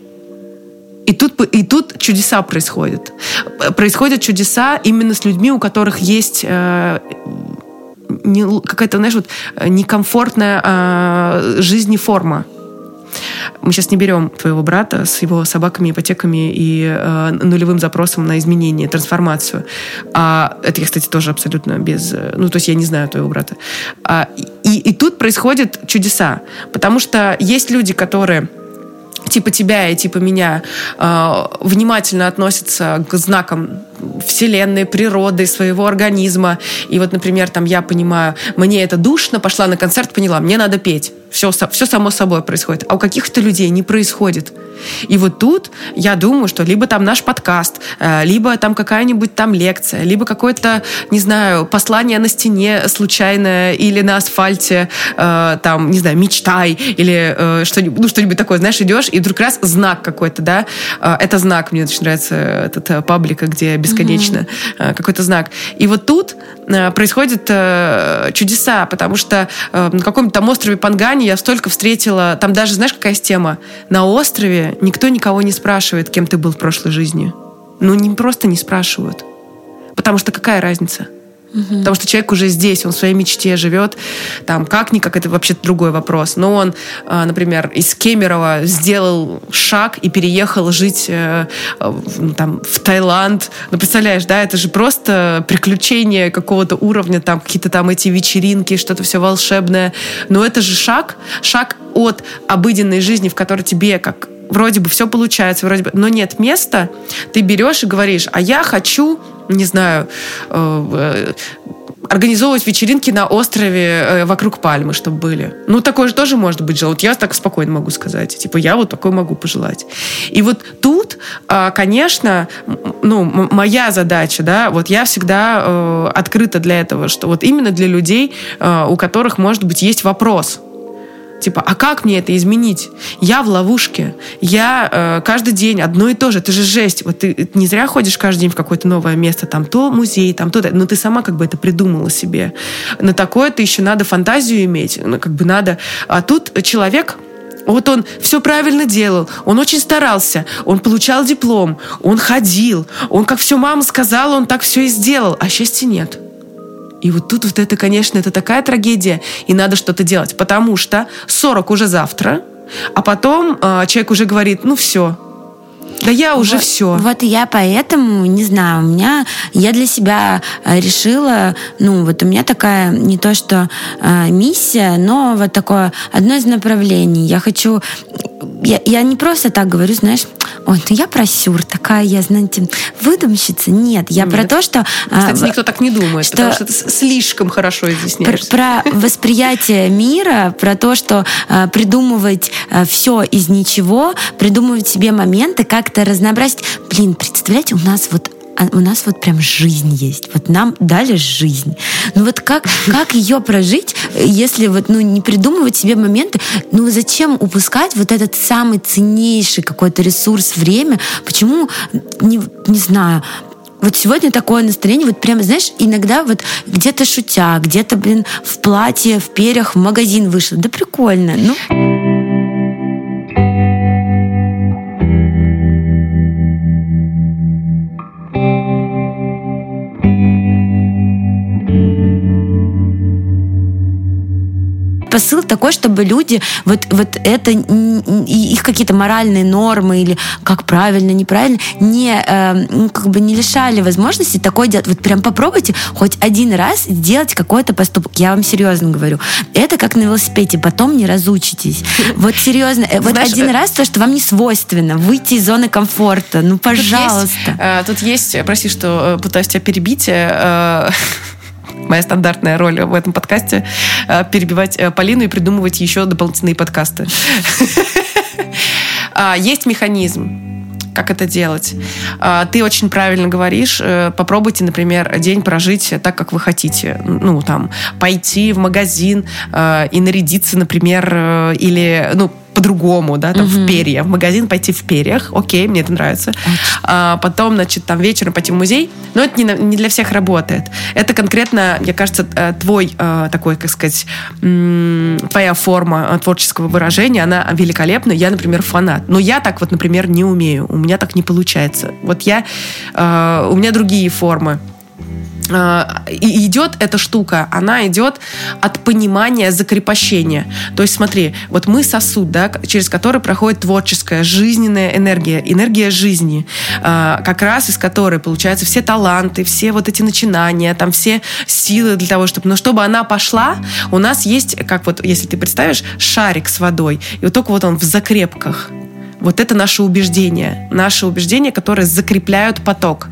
И тут, и тут чудеса происходят. Происходят чудеса именно с людьми, у которых есть э, какая-то, знаешь, вот э, некомфортная э, жизни форма. Мы сейчас не берем твоего брата с его собаками, ипотеками и э, нулевым запросом на изменение, трансформацию. А, это я, кстати, тоже абсолютно без... Э, ну, то есть я не знаю твоего брата. А, и, и тут происходят чудеса. Потому что есть люди, которые типа тебя и типа меня э, внимательно относятся к знакам вселенной, природы, своего организма. И вот, например, там я понимаю, мне это душно, пошла на концерт, поняла, мне надо петь. Все, все само собой происходит. А у каких-то людей не происходит. И вот тут я думаю, что либо там наш подкаст, э, либо там какая-нибудь там лекция, либо какое-то, не знаю, послание на стене случайное или на асфальте, э, там, не знаю, мечтай или э, что-нибудь, ну, что-нибудь такое, знаешь, идешь, и вдруг раз знак какой-то, да, это знак, мне очень нравится этот паблик, где бесконечно mm-hmm. какой-то знак. И вот тут происходят чудеса, потому что на каком-то там острове Пангани я столько встретила, там даже, знаешь, какая тема? На острове никто никого не спрашивает, кем ты был в прошлой жизни. Ну, не просто не спрашивают. Потому что какая разница? Угу. Потому что человек уже здесь, он в своей мечте живет. Там как-никак, это вообще другой вопрос. Но он, а, например, из Кемерово сделал шаг и переехал жить э, ну, там, в Таиланд. Ну, представляешь, да, это же просто приключение какого-то уровня, там какие-то там эти вечеринки, что-то все волшебное. Но это же шаг, шаг от обыденной жизни, в которой тебе, как вроде бы все получается, вроде бы, но нет места, ты берешь и говоришь, а я хочу, не знаю, э, э, организовывать вечеринки на острове э, вокруг пальмы, чтобы были. Ну, такое же тоже может быть желать. Я так спокойно могу сказать. Типа, я вот такое могу пожелать. И вот тут, э, конечно, ну, моя задача, да, вот я всегда открыта для этого, что вот именно для людей, у которых, может быть, есть вопрос – Типа, а как мне это изменить? Я в ловушке. Я э, каждый день одно и то же. Это же жесть. Вот ты не зря ходишь каждый день в какое-то новое место. Там то музей, там то. Но ты сама как бы это придумала себе. На такое ты еще надо фантазию иметь. Ну, как бы надо. А тут человек вот он все правильно делал, он очень старался, он получал диплом, он ходил, он как все мама сказала, он так все и сделал, а счастья нет. И вот тут вот это, конечно, это такая трагедия, и надо что-то делать, потому что 40 уже завтра, а потом э, человек уже говорит, ну все, да я уже вот, все. Вот я поэтому, не знаю, у меня, я для себя э, решила, ну вот у меня такая не то что э, миссия, но вот такое одно из направлений. Я хочу я, я не просто так говорю, знаешь, ой, ну я про сюр, такая я, знаете, выдумщица. Нет, я Нет. про то, что... Кстати, а, никто так не думает, что, потому что ты слишком хорошо изъясняешься. Про, про восприятие мира, про то, что а, придумывать а, все из ничего, придумывать себе моменты, как-то разнообразить. Блин, представляете, у нас вот а у нас вот прям жизнь есть. Вот нам дали жизнь. Ну вот как, как ее прожить, если вот ну, не придумывать себе моменты? Ну зачем упускать вот этот самый ценнейший какой-то ресурс, время? Почему, не, не знаю, вот сегодня такое настроение, вот прямо, знаешь, иногда вот где-то шутя, где-то, блин, в платье, в перьях в магазин вышла. Да прикольно. Ну... посыл такой, чтобы люди вот, вот это, их какие-то моральные нормы или как правильно, неправильно, не, э, как бы не лишали возможности такое делать. Вот прям попробуйте хоть один раз сделать какой-то поступок. Я вам серьезно говорю. Это как на велосипеде, потом не разучитесь. Вот серьезно, э, вот Знаешь, один э, раз то, что вам не свойственно, выйти из зоны комфорта. Ну, пожалуйста. Тут есть, тут есть прости, что пытаюсь тебя перебить, моя стандартная роль в этом подкасте э, перебивать э, Полину и придумывать еще дополнительные подкасты. А, есть механизм. как это делать. А, ты очень правильно говоришь. Э, попробуйте, например, день прожить так, как вы хотите. Ну, там, пойти в магазин и нарядиться, например, или, ну, по-другому, да, там угу. в перья, в магазин пойти в перьях, окей, мне это нравится. А, потом, значит, там вечером пойти в музей, но это не, не для всех работает. Это конкретно, мне кажется, э, твой э, такой, как сказать, твоя форма э, творческого выражения, она великолепна. Я, например, фанат. Но я так вот, например, не умею. У меня так не получается. Вот я, у меня другие формы и идет эта штука, она идет от понимания закрепощения. То есть смотри, вот мы сосуд, да, через который проходит творческая, жизненная энергия, энергия жизни, а, как раз из которой получаются все таланты, все вот эти начинания, там все силы для того, чтобы... Но чтобы она пошла, у нас есть, как вот, если ты представишь, шарик с водой, и вот только вот он в закрепках. Вот это наше убеждение. Наши убеждения, которые закрепляют поток.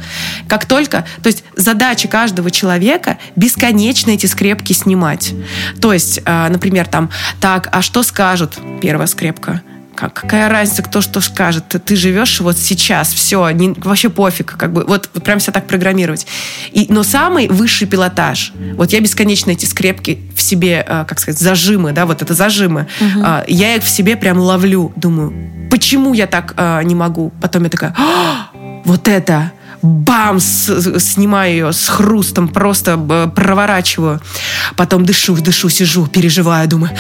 Как только... То есть задача каждого человека бесконечно эти скрепки снимать. То есть, а, например, там, так, а что скажут? Первая скрепка как, какая разница, кто что скажет. Ты, живешь вот сейчас, все, не, вообще пофиг, как бы, вот, вот прям себя так программировать. И, но самый высший пилотаж, вот я бесконечно эти скрепки в себе, э, как сказать, зажимы, да, вот это зажимы, угу. я их в себе прям ловлю, думаю, почему я так э, не могу? Потом я такая, «А, вот это, бам, с, снимаю ее с хрустом, просто проворачиваю. Потом дышу, дышу, сижу, переживаю, думаю,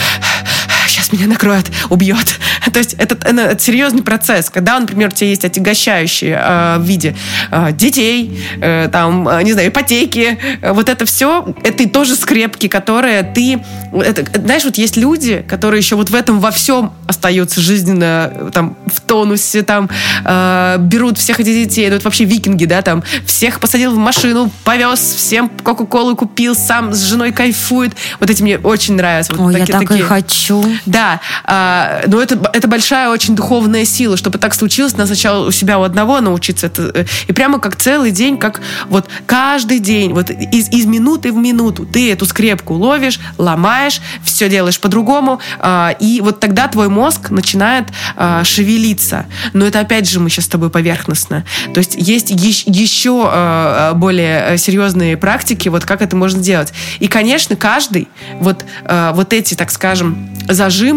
сейчас меня накроет, убьет. То есть это, это, это серьезный процесс. Когда, например, у тебя есть отягощающие э, в виде э, детей, э, там, э, не знаю, ипотеки, э, вот это все, это и тоже скрепки, которые ты... Это, знаешь, вот есть люди, которые еще вот в этом во всем остаются жизненно там в тонусе, там э, берут всех этих детей, ну это вообще викинги, да, там всех посадил в машину, повез, всем Кока-Колу купил, сам с женой кайфует. Вот эти мне очень нравятся. Вот Ой, такие, я так такие. и хочу. Да, э, но это, это большая очень духовная сила, чтобы так случилось, надо сначала у себя у одного научиться это. Э, и прямо как целый день, как вот каждый день, вот из, из минуты в минуту ты эту скрепку ловишь, ломаешь, все делаешь по-другому, э, и вот тогда твой мозг начинает э, шевелиться. Но это опять же мы сейчас с тобой поверхностно. То есть есть еще э, более серьезные практики, вот как это можно делать. И, конечно, каждый вот, э, вот эти, так скажем, зажимы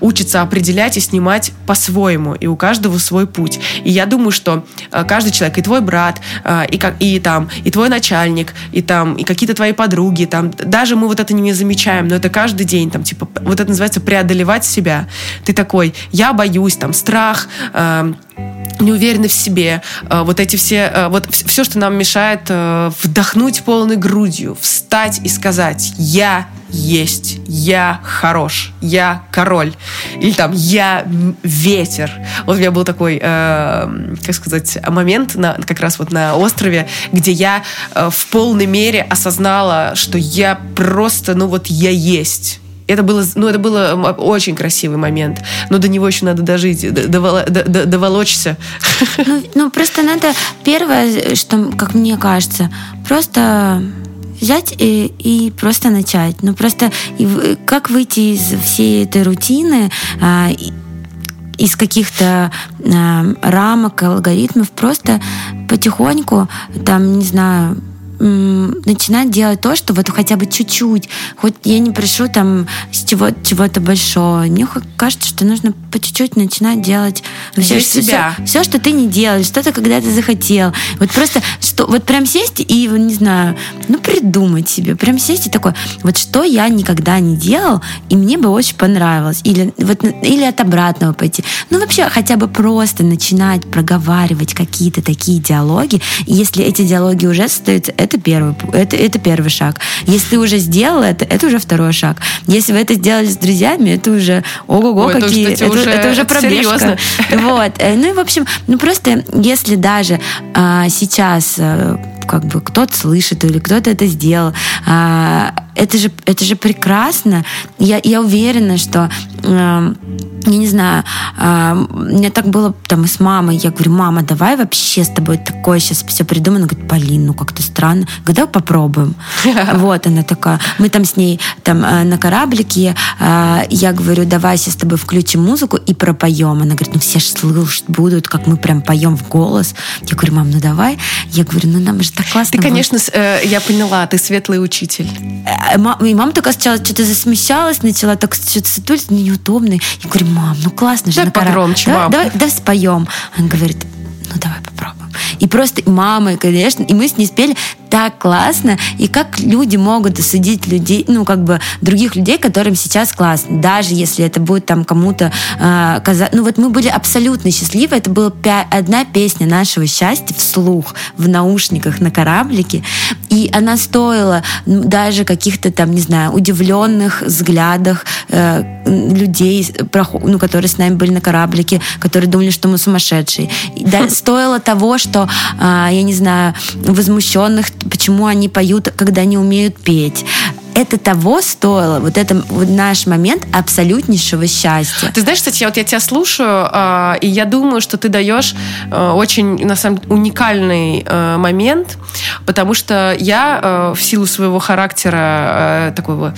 учится определять и снимать по-своему, и у каждого свой путь. И я думаю, что э, каждый человек, и твой брат, э, и, как, и там, и твой начальник, и там, и какие-то твои подруги, там, даже мы вот это не замечаем, но это каждый день, там, типа, вот это называется преодолевать себя. Ты такой, я боюсь, там, страх, э, в себе, э, вот эти все, вот все, что нам мешает вдохнуть полной грудью, встать и сказать «Я есть, я хорош, я король, или там я ветер. Вот у меня был такой, э, как сказать, момент на, как раз вот на острове, где я э, в полной мере осознала, что я просто, ну вот я есть это было, ну, это было очень красивый момент. Но до него еще надо дожить, доволочься. Ну, ну, просто надо первое, что, как мне кажется, просто взять и, и просто начать. Ну, просто и, как выйти из всей этой рутины, а, из каких-то а, рамок, алгоритмов, просто потихоньку, там, не знаю, начинать делать то, что вот хотя бы чуть-чуть, хоть я не прошу там с чего, чего-то большого, мне кажется, что нужно по чуть-чуть начинать делать все, себя. Все, все, что ты не делаешь, что-то когда-то захотел. Вот просто, что, вот прям сесть и, не знаю, ну придумать себе, прям сесть и такой, вот что я никогда не делал, и мне бы очень понравилось. Или, вот, или от обратного пойти. Ну вообще хотя бы просто начинать проговаривать какие-то такие диалоги, и если эти диалоги уже остаются, это первый, это, это первый шаг. Если ты уже сделал это, это уже второй шаг. Если вы это сделали с друзьями, это уже ого-го, Ой, какие... Это, это, уже, это уже проблемка. Вот. Э, ну и, в общем, ну просто если даже а, сейчас а, как бы кто-то слышит или кто-то это сделал. А, это же, это же прекрасно. Я, я уверена, что я не знаю, а, меня так было там и с мамой. Я говорю, мама, давай вообще с тобой такое сейчас все придумано. Она говорит, Полин, ну как-то странно. Говорю, давай попробуем. Вот она такая. Мы там с ней там а, на кораблике. А, я говорю, давай сейчас с тобой включим музыку и пропоем. Она говорит, ну все же слышать будут, как мы прям поем в голос. Я говорю, мам, ну давай. Я говорю, ну нам же так классно. Ты, конечно, э, я поняла, ты светлый учитель. Э, и мама такая сначала что-то засмещалась, начала так что-то сутулить, неудобно. Я говорю, мам, ну классно же. Давай погромче, давай, мам. Давай, давай споем. Он говорит, ну давай попробуем. И просто мама, конечно, и мы с ней спели так классно, и как люди могут осудить людей, ну, как бы других людей, которым сейчас классно, даже если это будет там кому-то э, казаться. Ну, вот мы были абсолютно счастливы, это была пя- одна песня нашего счастья вслух, в наушниках на кораблике, и она стоила даже каких-то там, не знаю, удивленных взглядах э, людей, ну, которые с нами были на кораблике, которые думали, что мы сумасшедшие. Да, стоило того, что, э, я не знаю, возмущенных почему они поют, когда не умеют петь это того стоило, вот это вот наш момент абсолютнейшего счастья. Ты знаешь, кстати, вот я тебя слушаю, э, и я думаю, что ты даешь э, очень, на самом деле, уникальный э, момент, потому что я э, в силу своего характера э, такого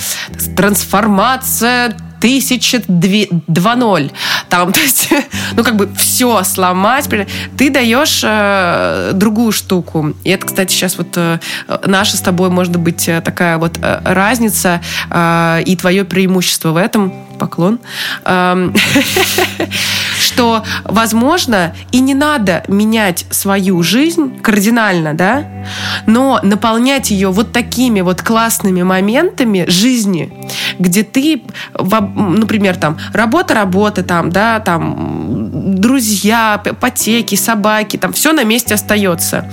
трансформация 1002.0. Там, то есть, ну, как бы все сломать. Ты даешь э, другую штуку. И это, кстати, сейчас вот э, наша с тобой, может быть, э, такая вот э, разница э, и твое преимущество в этом поклон, эм, что, возможно, и не надо менять свою жизнь кардинально, да, но наполнять ее вот такими вот классными моментами жизни, где ты, например, там, работа, работа, там, да, там, друзья, ипотеки, собаки, там, все на месте остается.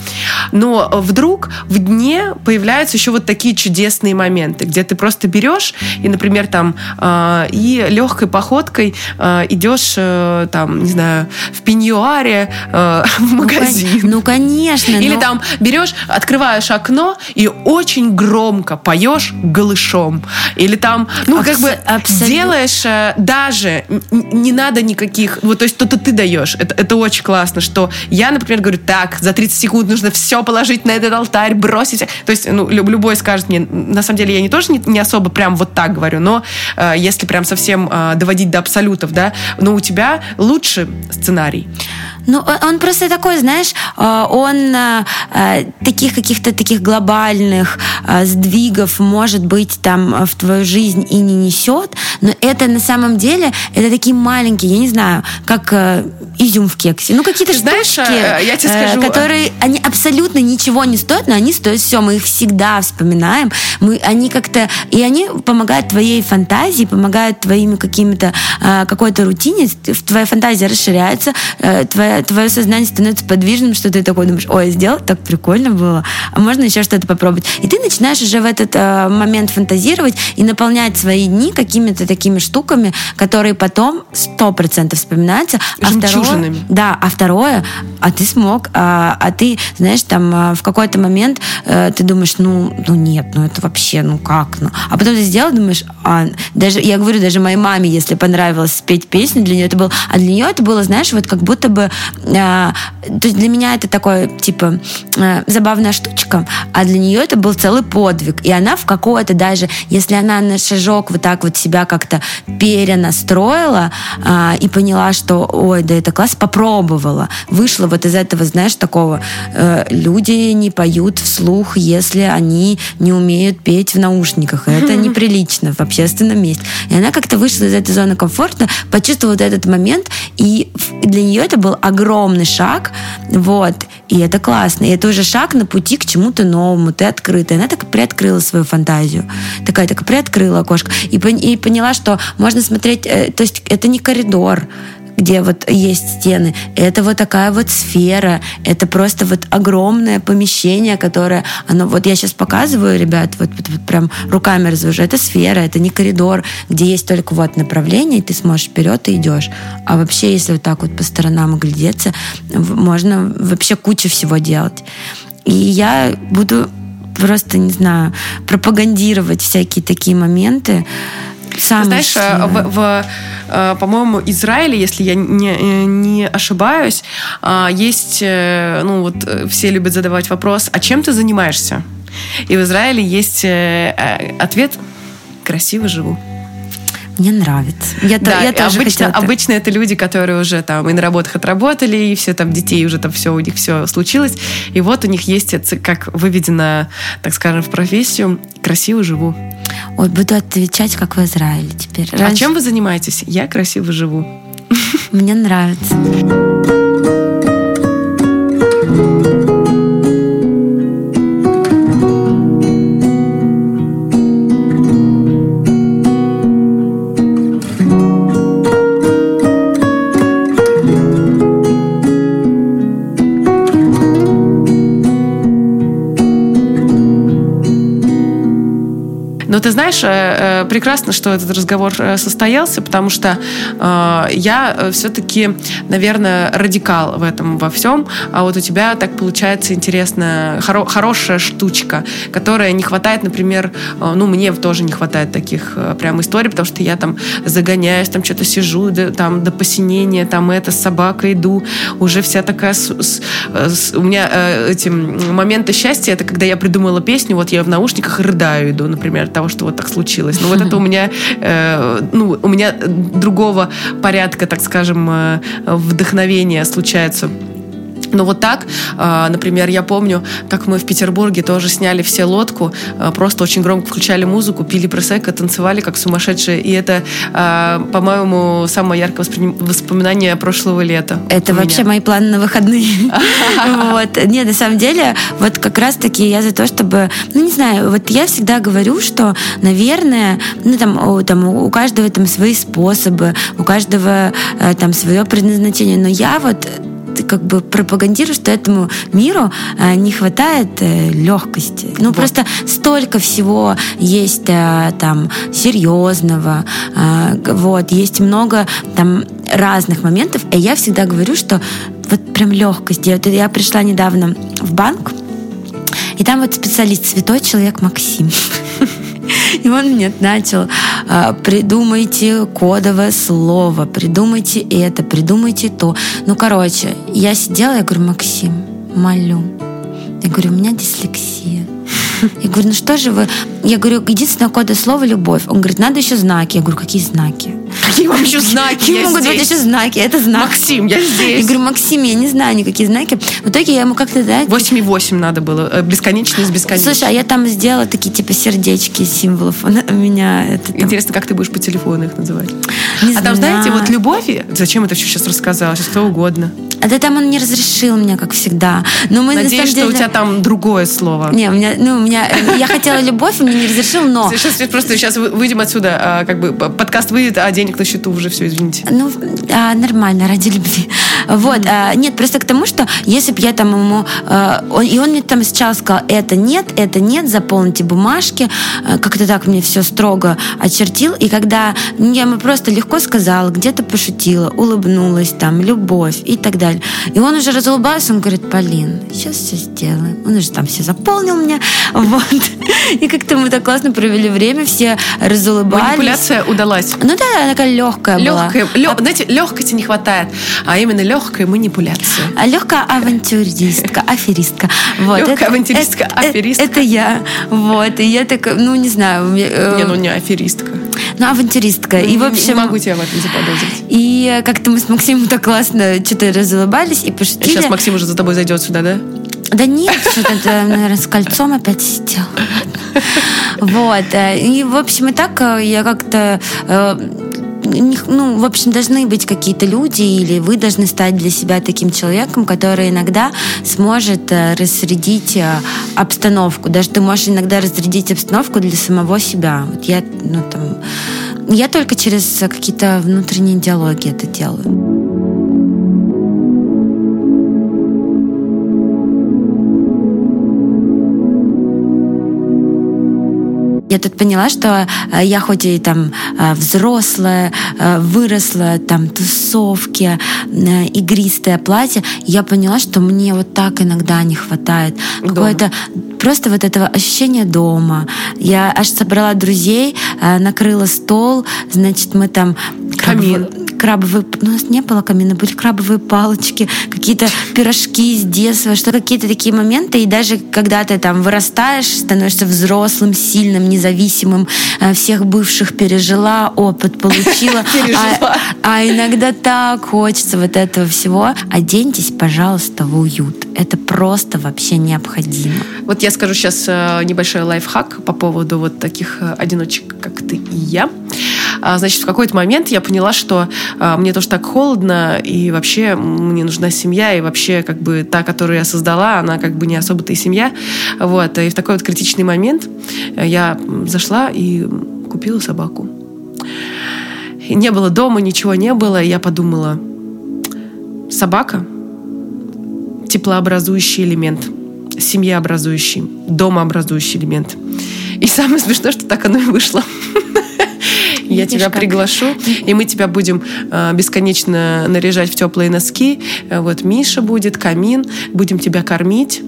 Но вдруг в дне появляются еще вот такие чудесные моменты, где ты просто берешь и, например, там, э, легкой походкой э, идешь, э, там, не знаю, в пеньюаре э, в ну, магазин. Ну, конечно. Или но... там берешь, открываешь окно и очень громко поешь голышом. Или там, ну, Абс- как бы абсолютно. делаешь э, даже, не надо никаких, вот, то есть то-то ты даешь. Это, это очень классно, что я, например, говорю, так, за 30 секунд нужно все положить на этот алтарь, бросить. То есть, ну, любой скажет мне, на самом деле я не тоже не, не особо прям вот так говорю, но э, если прям совсем совсем э, доводить до абсолютов, да, но у тебя лучше сценарий. Ну, он просто такой, знаешь, а, он а, таких каких-то таких глобальных сдвигов, может быть, там в твою жизнь и не несет, но это на самом деле, это такие маленькие, я не знаю, как изюм в кексе. Ну, какие-то Знаешь, штучки, я тебе скажу, которые, они абсолютно ничего не стоят, но они стоят все, мы их всегда вспоминаем, мы, они как-то, и они помогают твоей фантазии, помогают твоими какими-то, какой-то рутине, твоя фантазия расширяется, э, твоя твое сознание становится подвижным, что ты такой думаешь, ой, сделал, так прикольно было, а можно еще что-то попробовать. И ты начинаешь уже в этот э, момент фантазировать и наполнять свои дни какими-то такими штуками, которые потом сто процентов вспоминаются. А второе, да, а второе, а ты смог, а, а ты, знаешь, там а, в какой-то момент а, ты думаешь, ну, ну нет, ну это вообще, ну как, ну. А потом ты сделал, думаешь, а, даже, я говорю, даже моей маме, если понравилось спеть песню, для нее это было, а для нее это было, знаешь, вот как будто бы то есть для меня это такое, типа, а, забавная штучка, а для нее это был целый подвиг. И она в какое-то даже, если она на шажок вот так вот себя как-то перенастроила а, и поняла, что, ой, да это класс, попробовала, вышла вот из этого, знаешь, такого, э, люди не поют вслух, если они не умеют петь в наушниках. И это неприлично в общественном месте. И она как-то вышла из этой зоны комфорта, почувствовала вот этот момент, и для нее это был огромный огромный шаг, вот, и это классно. И это уже шаг на пути к чему-то новому, ты открыта. И она так приоткрыла свою фантазию. Такая, так приоткрыла окошко. И, и поняла, что можно смотреть, э, то есть это не коридор, где вот есть стены. Это вот такая вот сфера. Это просто вот огромное помещение, которое, оно, вот я сейчас показываю, ребят, вот, вот, вот прям руками развожу. Это сфера, это не коридор, где есть только вот направление, и ты сможешь вперед и идешь. А вообще, если вот так вот по сторонам глядеться, можно вообще кучу всего делать. И я буду просто, не знаю, пропагандировать всякие такие моменты, Самое Знаешь, э, счастливое. в, в, э, по-моему, Израиле, если я не, не ошибаюсь, а, есть, э, ну вот все любят задавать вопрос, а чем ты занимаешься? И в Израиле есть ответ «красиво живу». Мне нравится. Я, Да, я тоже обычно, хотела обычно это люди, которые уже там и на работах отработали, и все там детей уже там все у них все случилось. И вот у них есть, как выведено, так скажем, в профессию «красиво живу». Ой, буду отвечать, как в Израиле теперь. А Раньше чем вы занимаетесь? Я красиво живу. Мне нравится. Ты знаешь, э, э, прекрасно, что этот разговор э, состоялся, потому что я все-таки, наверное, радикал в этом во всем, а вот у тебя так получается интересно, хоро- хорошая штучка, которая не хватает, например, ну, мне тоже не хватает таких прям историй, потому что я там загоняюсь, там что-то сижу, да, там до посинения, там это, с собакой иду, уже вся такая... с- с- с- у меня э, эти моменты счастья, это когда я придумала песню, вот я в наушниках рыдаю иду, например, того, что вот так случилось. Но вот это у меня, э, ну, у меня другого порядка, так скажем, э, вдохновения случается. Но вот так, э, например, я помню, как мы в Петербурге тоже сняли все лодку, э, просто очень громко включали музыку, пили просекко, танцевали как сумасшедшие. И это, э, по-моему, самое яркое воспоминание прошлого лета. Это вообще мои планы на выходные. Вот. Нет, на самом деле, вот как раз-таки я за то, чтобы, ну не знаю, вот я всегда говорю, что, наверное, ну там, у- там у каждого там свои способы, у каждого э, там свое предназначение, но я вот э, как бы пропагандирую, что этому миру э, не хватает э, легкости. Ну, Вот. просто столько всего есть э, там серьезного, вот, есть много там разных моментов, и я всегда говорю, что вот прям легкость. Я, я пришла недавно в банк, и там вот специалист, святой человек Максим. И он мне начал, а, придумайте кодовое слово, придумайте это, придумайте то. Ну, короче, я сидела, я говорю, Максим, молю. Я говорю, у меня дислексия. Я говорю, ну что же вы... Я говорю, единственное кодовое слово — любовь. Он говорит, надо еще знаки. Я говорю, какие знаки? Какие вам еще знаки? Какие Я могут быть еще знаки? Это знак. Максим, я Я здесь. говорю, Максим, я не знаю никакие знаки. В итоге я ему как-то, да, 8,8 надо было. э, Бесконечность бесконечность. Слушай, а я там сделала такие типа сердечки символов. Он- У меня это там- Интересно, как ты будешь по телефону их называть? Не а там, знаете, вот любови, зачем это все сейчас рассказала? Сейчас кто угодно. А да там он не разрешил мне, как всегда. Но мы на Надеюсь, самом что у деле- тебя там другое слово. Не, у меня, ну, у меня, я хотела любовь, он мне не разрешил, но... Сейчас просто сейчас вы- выйдем отсюда, а, как бы подкаст выйдет, а денег на счету уже все, извините. Ну, а, нормально, ради любви. Вот. а, нет, просто к тому, что если бы я там ему... а, он- и он мне там сначала сказал, это нет, это нет, заполните бумажки. а, Как-то так мне все строго очертил. И когда я ему просто легко сказала, где-то пошутила, улыбнулась, там, любовь и так далее. И он уже разулыбался, он говорит, Полин, сейчас все сделаем. Он уже там все заполнил мне. Вот. И как-то мы так классно провели время, все разулыбались. Манипуляция удалась. Ну да, такая легкая была. Легкая, лё- знаете, легкости не хватает, а именно легкая манипуляция. А легкая авантюристка, аферистка. Вот, Легкая это- авантюристка, это- аферистка. Это я. Вот. И я такая, ну, не знаю. мне, э, Не, ну не аферистка. ну, авантюристка. И, в общем... Не могу тебя в этом заподозрить. И как-то мы с Максимом так классно что-то разулыбались и пошутили. Сейчас Максим уже за тобой зайдет сюда, да? Да нет, что-то, это, наверное, с кольцом опять сидел. Вот. э, И, в общем, и так э, я как-то э, ну, в общем, должны быть какие-то люди, или вы должны стать для себя таким человеком, который иногда сможет э, разрядить э, обстановку. Даже ты можешь иногда разрядить обстановку для самого себя. Вот я, ну, там, я только через какие-то внутренние диалоги это делаю. Я тут поняла, что э, я хоть и там э, взрослая, э, выросла, там тусовки, игристое платье, я поняла, что мне вот так иногда не хватает. Какое-то просто вот этого ощущения дома. Я аж собрала друзей, накрыла стол, значит, мы там... Камин крабовые... Ну, у нас не было камина, были крабовые палочки, какие-то пирожки с детства, что какие-то такие моменты. И даже когда ты там вырастаешь, становишься взрослым, сильным, независимым, э, всех бывших пережила, опыт получила. А, а иногда так хочется вот этого всего. Оденьтесь, пожалуйста, в уют. Это просто вообще необходимо. Вот я скажу сейчас э, небольшой лайфхак по поводу вот таких э, одиночек, как ты и я. А, значит, в какой-то момент я поняла, что а, мне тоже так холодно, и вообще мне нужна семья, и вообще как бы та, которую я создала, она как бы не особо-то и семья. Вот. И в такой вот критичный момент я зашла и купила собаку. И не было дома, ничего не было, и я подумала, собака – теплообразующий элемент, семьяобразующий, домообразующий элемент. И самое смешное, что так оно и вышло. Я тебя приглашу, и мы тебя будем э, бесконечно наряжать в теплые носки. Э, вот Миша будет, камин, будем тебя кормить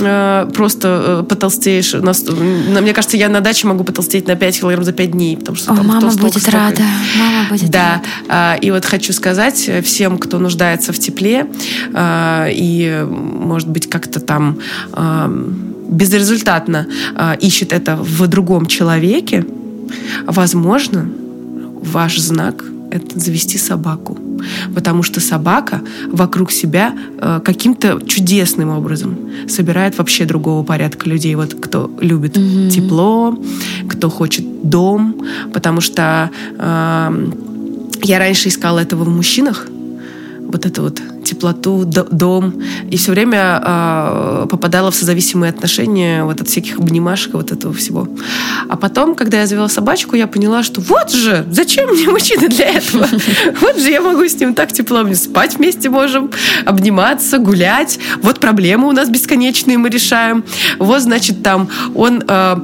э, просто потолстеешь. Мне кажется, я на даче могу потолстеть на 5 килограмм за 5 дней. Потому что О, мама будет столько. рада. Мама будет да. рада. И вот хочу сказать всем, кто нуждается в тепле и, может быть, как-то там безрезультатно ищет это в другом человеке, возможно, ваш знак – это завести собаку. Потому что собака вокруг себя э, каким-то чудесным образом собирает вообще другого порядка людей. Вот кто любит mm-hmm. тепло, кто хочет дом. Потому что э, я раньше искала этого в мужчинах, вот это вот теплоту, дом. И все время э, попадала в созависимые отношения вот от всяких обнимашек, вот этого всего. А потом, когда я завела собачку, я поняла, что вот же, зачем мне мужчина для этого? Вот же я могу с ним так тепло, мы спать вместе можем, обниматься, гулять. Вот проблемы у нас бесконечные мы решаем. Вот, значит, там он э,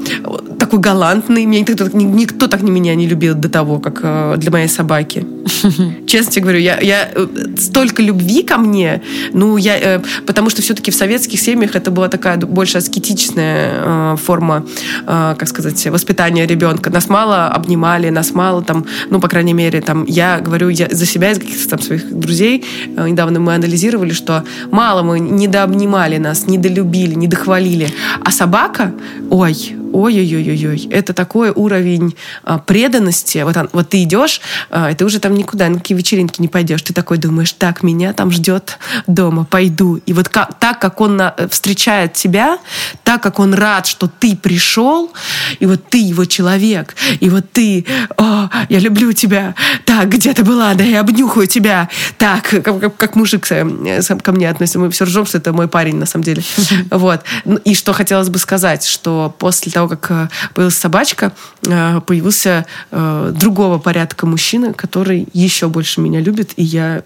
такой галантный. Меня никто, никто так не меня не любил до того, как э, для моей собаки. Честно тебе говорю, я, я э, столько любви ко мне, ну, я, э, потому что все-таки в советских семьях это была такая больше аскетичная э, форма, э, как сказать, воспитания ребенка. Нас мало обнимали, нас мало там, ну, по крайней мере, там, я говорю я за себя, из каких-то там своих друзей, э, недавно мы анализировали, что мало мы недообнимали нас, недолюбили, недохвалили. А собака, ой, ой-ой-ой-ой, это такой уровень а, преданности. Вот, вот ты идешь, а, и ты уже там никуда, на какие вечеринки не пойдешь. Ты такой думаешь, так, меня там ждет дома, пойду. И вот как, так, как он на, встречает тебя, так, как он рад, что ты пришел, и вот ты его человек, и вот ты, о, я люблю тебя, так, где ты была, да, я обнюхаю тебя, так, как, как, как мужик э, ко мне относится, мы все ржем, что это мой парень, на самом деле. Вот. Ну, и что хотелось бы сказать, что после того, как э, появилась собачка, э, появился э, другого порядка мужчина, который еще больше меня любит, и я...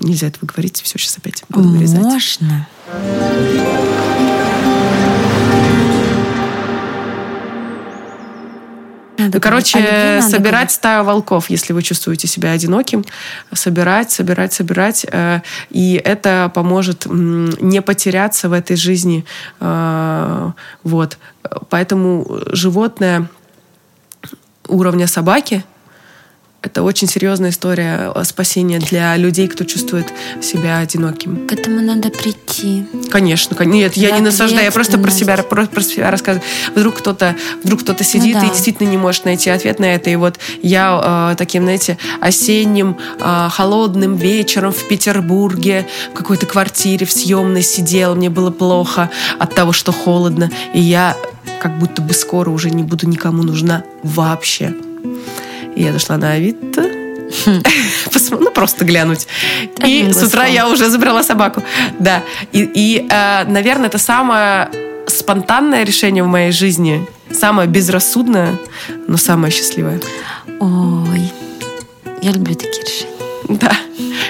Нельзя этого говорить, все, сейчас опять буду вырезать. Можно. Надо Короче. А собирать стаю волков, если вы чувствуете себя одиноким. Собирать, собирать, собирать. И это поможет не потеряться в этой жизни. Вот. Поэтому животное уровня собаки – это очень серьезная история спасения для людей, кто чувствует себя одиноким. К этому надо прийти. Конечно, нет, я не насаждаю, я просто про себя, про, про себя рассказываю. Вдруг кто-то, вдруг кто-то ну сидит ну, да. и действительно не может найти ответ на это. И вот я э, таким, знаете, осенним э, холодным вечером в Петербурге в какой-то квартире в съемной сидела, мне было плохо от того, что холодно, и я как будто бы скоро уже не буду никому нужна вообще. И я зашла на Авито, хм. ну, просто глянуть. И с утра я уже забрала собаку. Да. И, и э, наверное, это самое спонтанное решение в моей жизни. Самое безрассудное, но самое счастливое. Ой, я люблю такие решения. Да,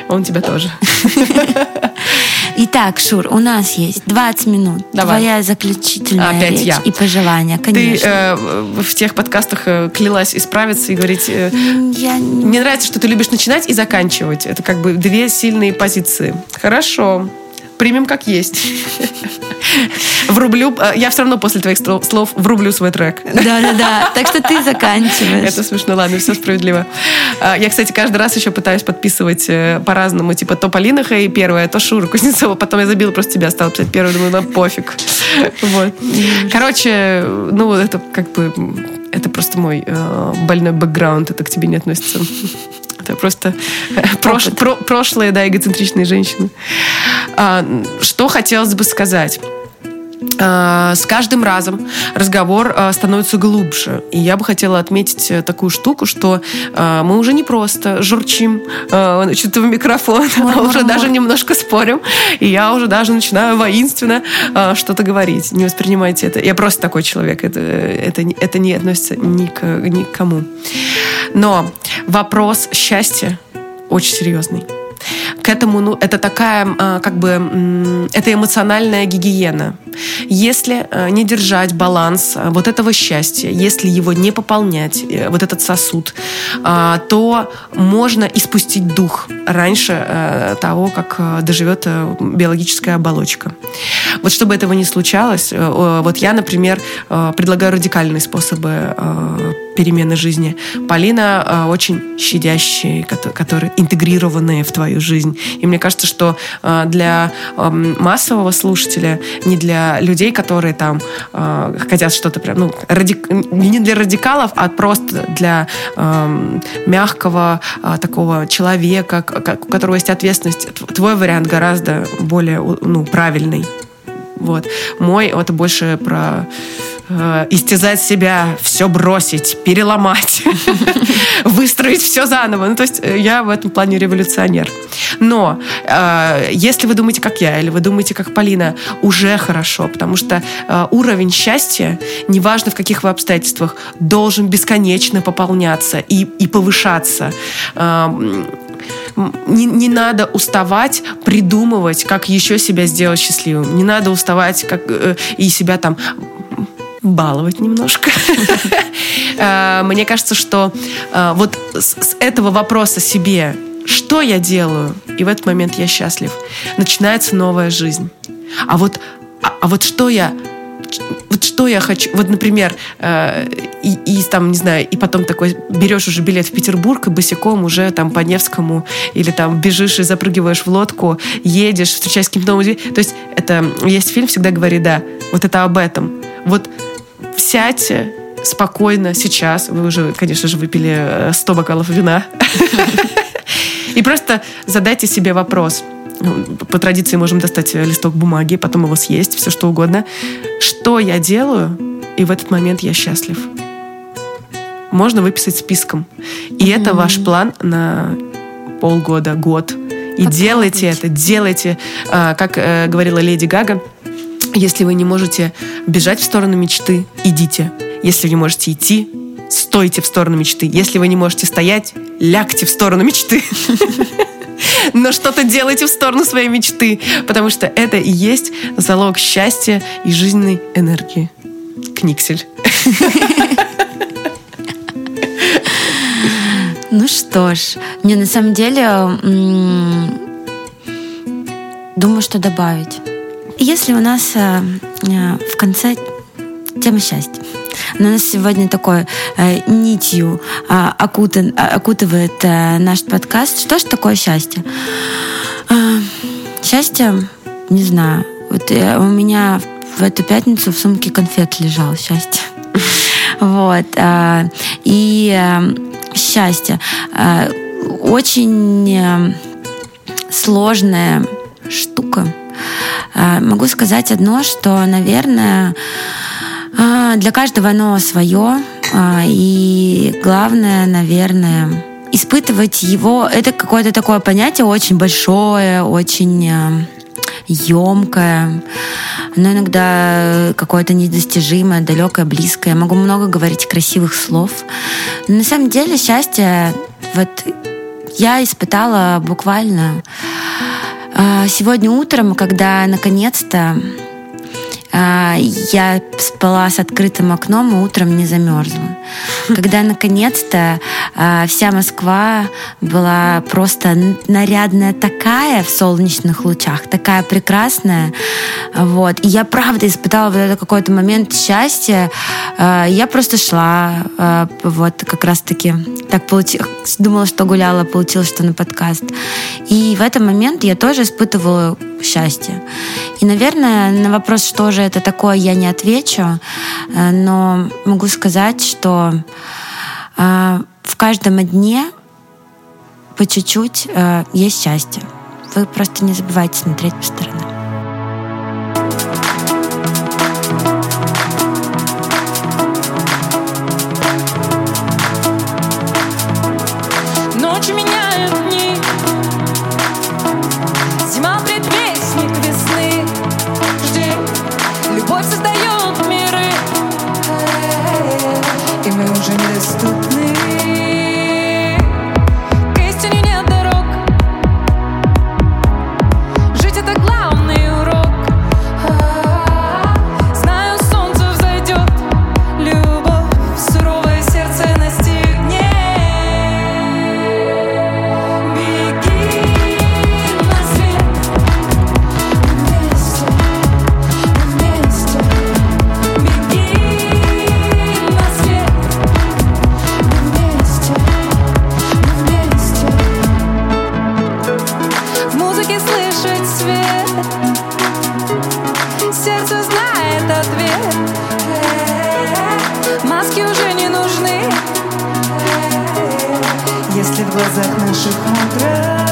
он тебя тоже. Итак, Шур, у нас есть 20 минут. Давай. Твоя заключительная Опять речь я. и пожелания, Ты конечно. э, в тех подкастах э, клялась исправиться и говорить... э, Я не- Мне нравится, что ты любишь начинать и заканчивать. Это как бы две сильные позиции. Хорошо. Примем как есть. Врублю... э, Я все равно после твоих слов- врублю свой трек. Да-да-да. Так что ты заканчиваешь. Это смешно, ладно, все справедливо. А, Я, кстати, каждый раз еще пытаюсь подписывать э, по-разному. Типа то Полина Хей первая, то Шура Кузнецова. Потом я забила просто тебя, стала писать первую. Думаю, ну пофиг. Вот. Короче, ну это как бы... Это просто мой э, больной бэкграунд. Это к тебе не относится. Это просто прош- про- прошлые, да, эгоцентричные женщины. А, Что хотелось бы сказать? А, С каждым разом разговор а, становится глубже. И я бы хотела отметить э, такую штуку, что мы уже не просто журчим значит, в микрофон, а уже даже немножко спорим. И я уже даже начинаю воинственно что-то говорить. Не воспринимайте это. Я просто такой человек. Это, это, это не относится ни к, ни к кому. Но вопрос счастья очень серьезный к этому, ну, это такая, а, как бы, это эмоциональная гигиена. Если а, не держать баланс а, вот этого счастья, если его не пополнять, э, вот этот сосуд, а, то можно испустить дух раньше э, того, как э, доживет э, биологическая оболочка. Вот чтобы этого не случалось, э, э, вот я, например, э, предлагаю радикальные способы э, перемены жизни. Полина э, очень щадящие, кото- которые интегрированные в твою жизнь. И мне кажется, что э, для эм, массового слушателя, не для людей, которые там э, хотят что-то прям, ну, радик- не для радикалов, а просто для эм, мягкого э, такого человека, у которого есть ответственность. Твой вариант гораздо более ну, правильный. Вот. Мой это больше про э, истязать себя, все бросить, переломать, выстроить все заново. Ну, то есть э, я в этом плане революционер. Но э, если вы думаете, как я, или вы думаете, как Полина, уже хорошо, потому что э, уровень счастья, неважно в каких вы обстоятельствах, должен бесконечно пополняться и, и повышаться. Э, не, не надо уставать придумывать, как еще себя сделать счастливым. Не надо уставать как, э, и себя там баловать немножко. Э, Мне кажется, что э, вот с этого вопроса себе, что я делаю, и в этот момент я счастлив, начинается новая жизнь. А вот, а, а вот что я вот что я хочу, вот, например, э, и, и там, не знаю, и потом такой берешь уже билет в Петербург и босиком уже там по Невскому или там бежишь и запрыгиваешь в лодку, едешь, встречаешься с каким-то. То есть это есть фильм «Всегда говори да». Вот это об этом. Вот сядьте спокойно сейчас. Вы уже, конечно же, выпили э, 100 бокалов вина. И просто задайте себе вопрос. Ну, По традиции можем достать э, листок бумаги, потом его съесть, все что угодно. Что я делаю, и в этот момент я счастлив. Можно выписать списком. И это ваш план на полгода, год. И делайте это, делайте, А, как э, говорила леди Гага, если вы не можете бежать в сторону мечты, идите. Если вы не можете идти, стойте в сторону мечты. Если вы не можете стоять, лягте в сторону мечты. Но что-то делайте в сторону своей мечты, потому что это и есть залог счастья и жизненной энергии. Книксель. Ну что ж, мне на самом деле думаю, что добавить. Если у нас э, э, в конце тема счастья. Но у нас сегодня такой э, нитью э, окутан- э, окутывает э, наш подкаст. Что же такое счастье? Э, счастье, не знаю. Вот э, у меня в эту пятницу в сумке конфет лежало счастье. Вот. а, И э, счастье. а, Очень э. А, Могу сказать одно, что, наверное, а, для каждого оно свое. а, И главное, наверное, испытывать его. Это какое-то такое понятие очень большое, очень емкое, но иногда какое-то недостижимое, далекое, близкое. Я могу много говорить красивых слов. Но на самом деле счастье вот я испытала буквально А, сегодня утром, когда наконец-то а, я спала с открытым окном и утром не замерзла. Когда наконец-то а, вся Москва была просто нарядная такая в солнечных лучах, такая прекрасная. Вот. И я правда испытала вот этот какой-то момент счастья. А, я просто шла, вот как раз-таки так получилось. Думала, что гуляла, получилось, что на подкаст. И в этот момент я тоже испытывала счастье. И, наверное, на вопрос, что же это такое, я не отвечу, э, но могу сказать, что э, в каждом дне по чуть-чуть э, есть счастье. Вы просто не забывайте смотреть по сторонам. Счет, а потом обещаю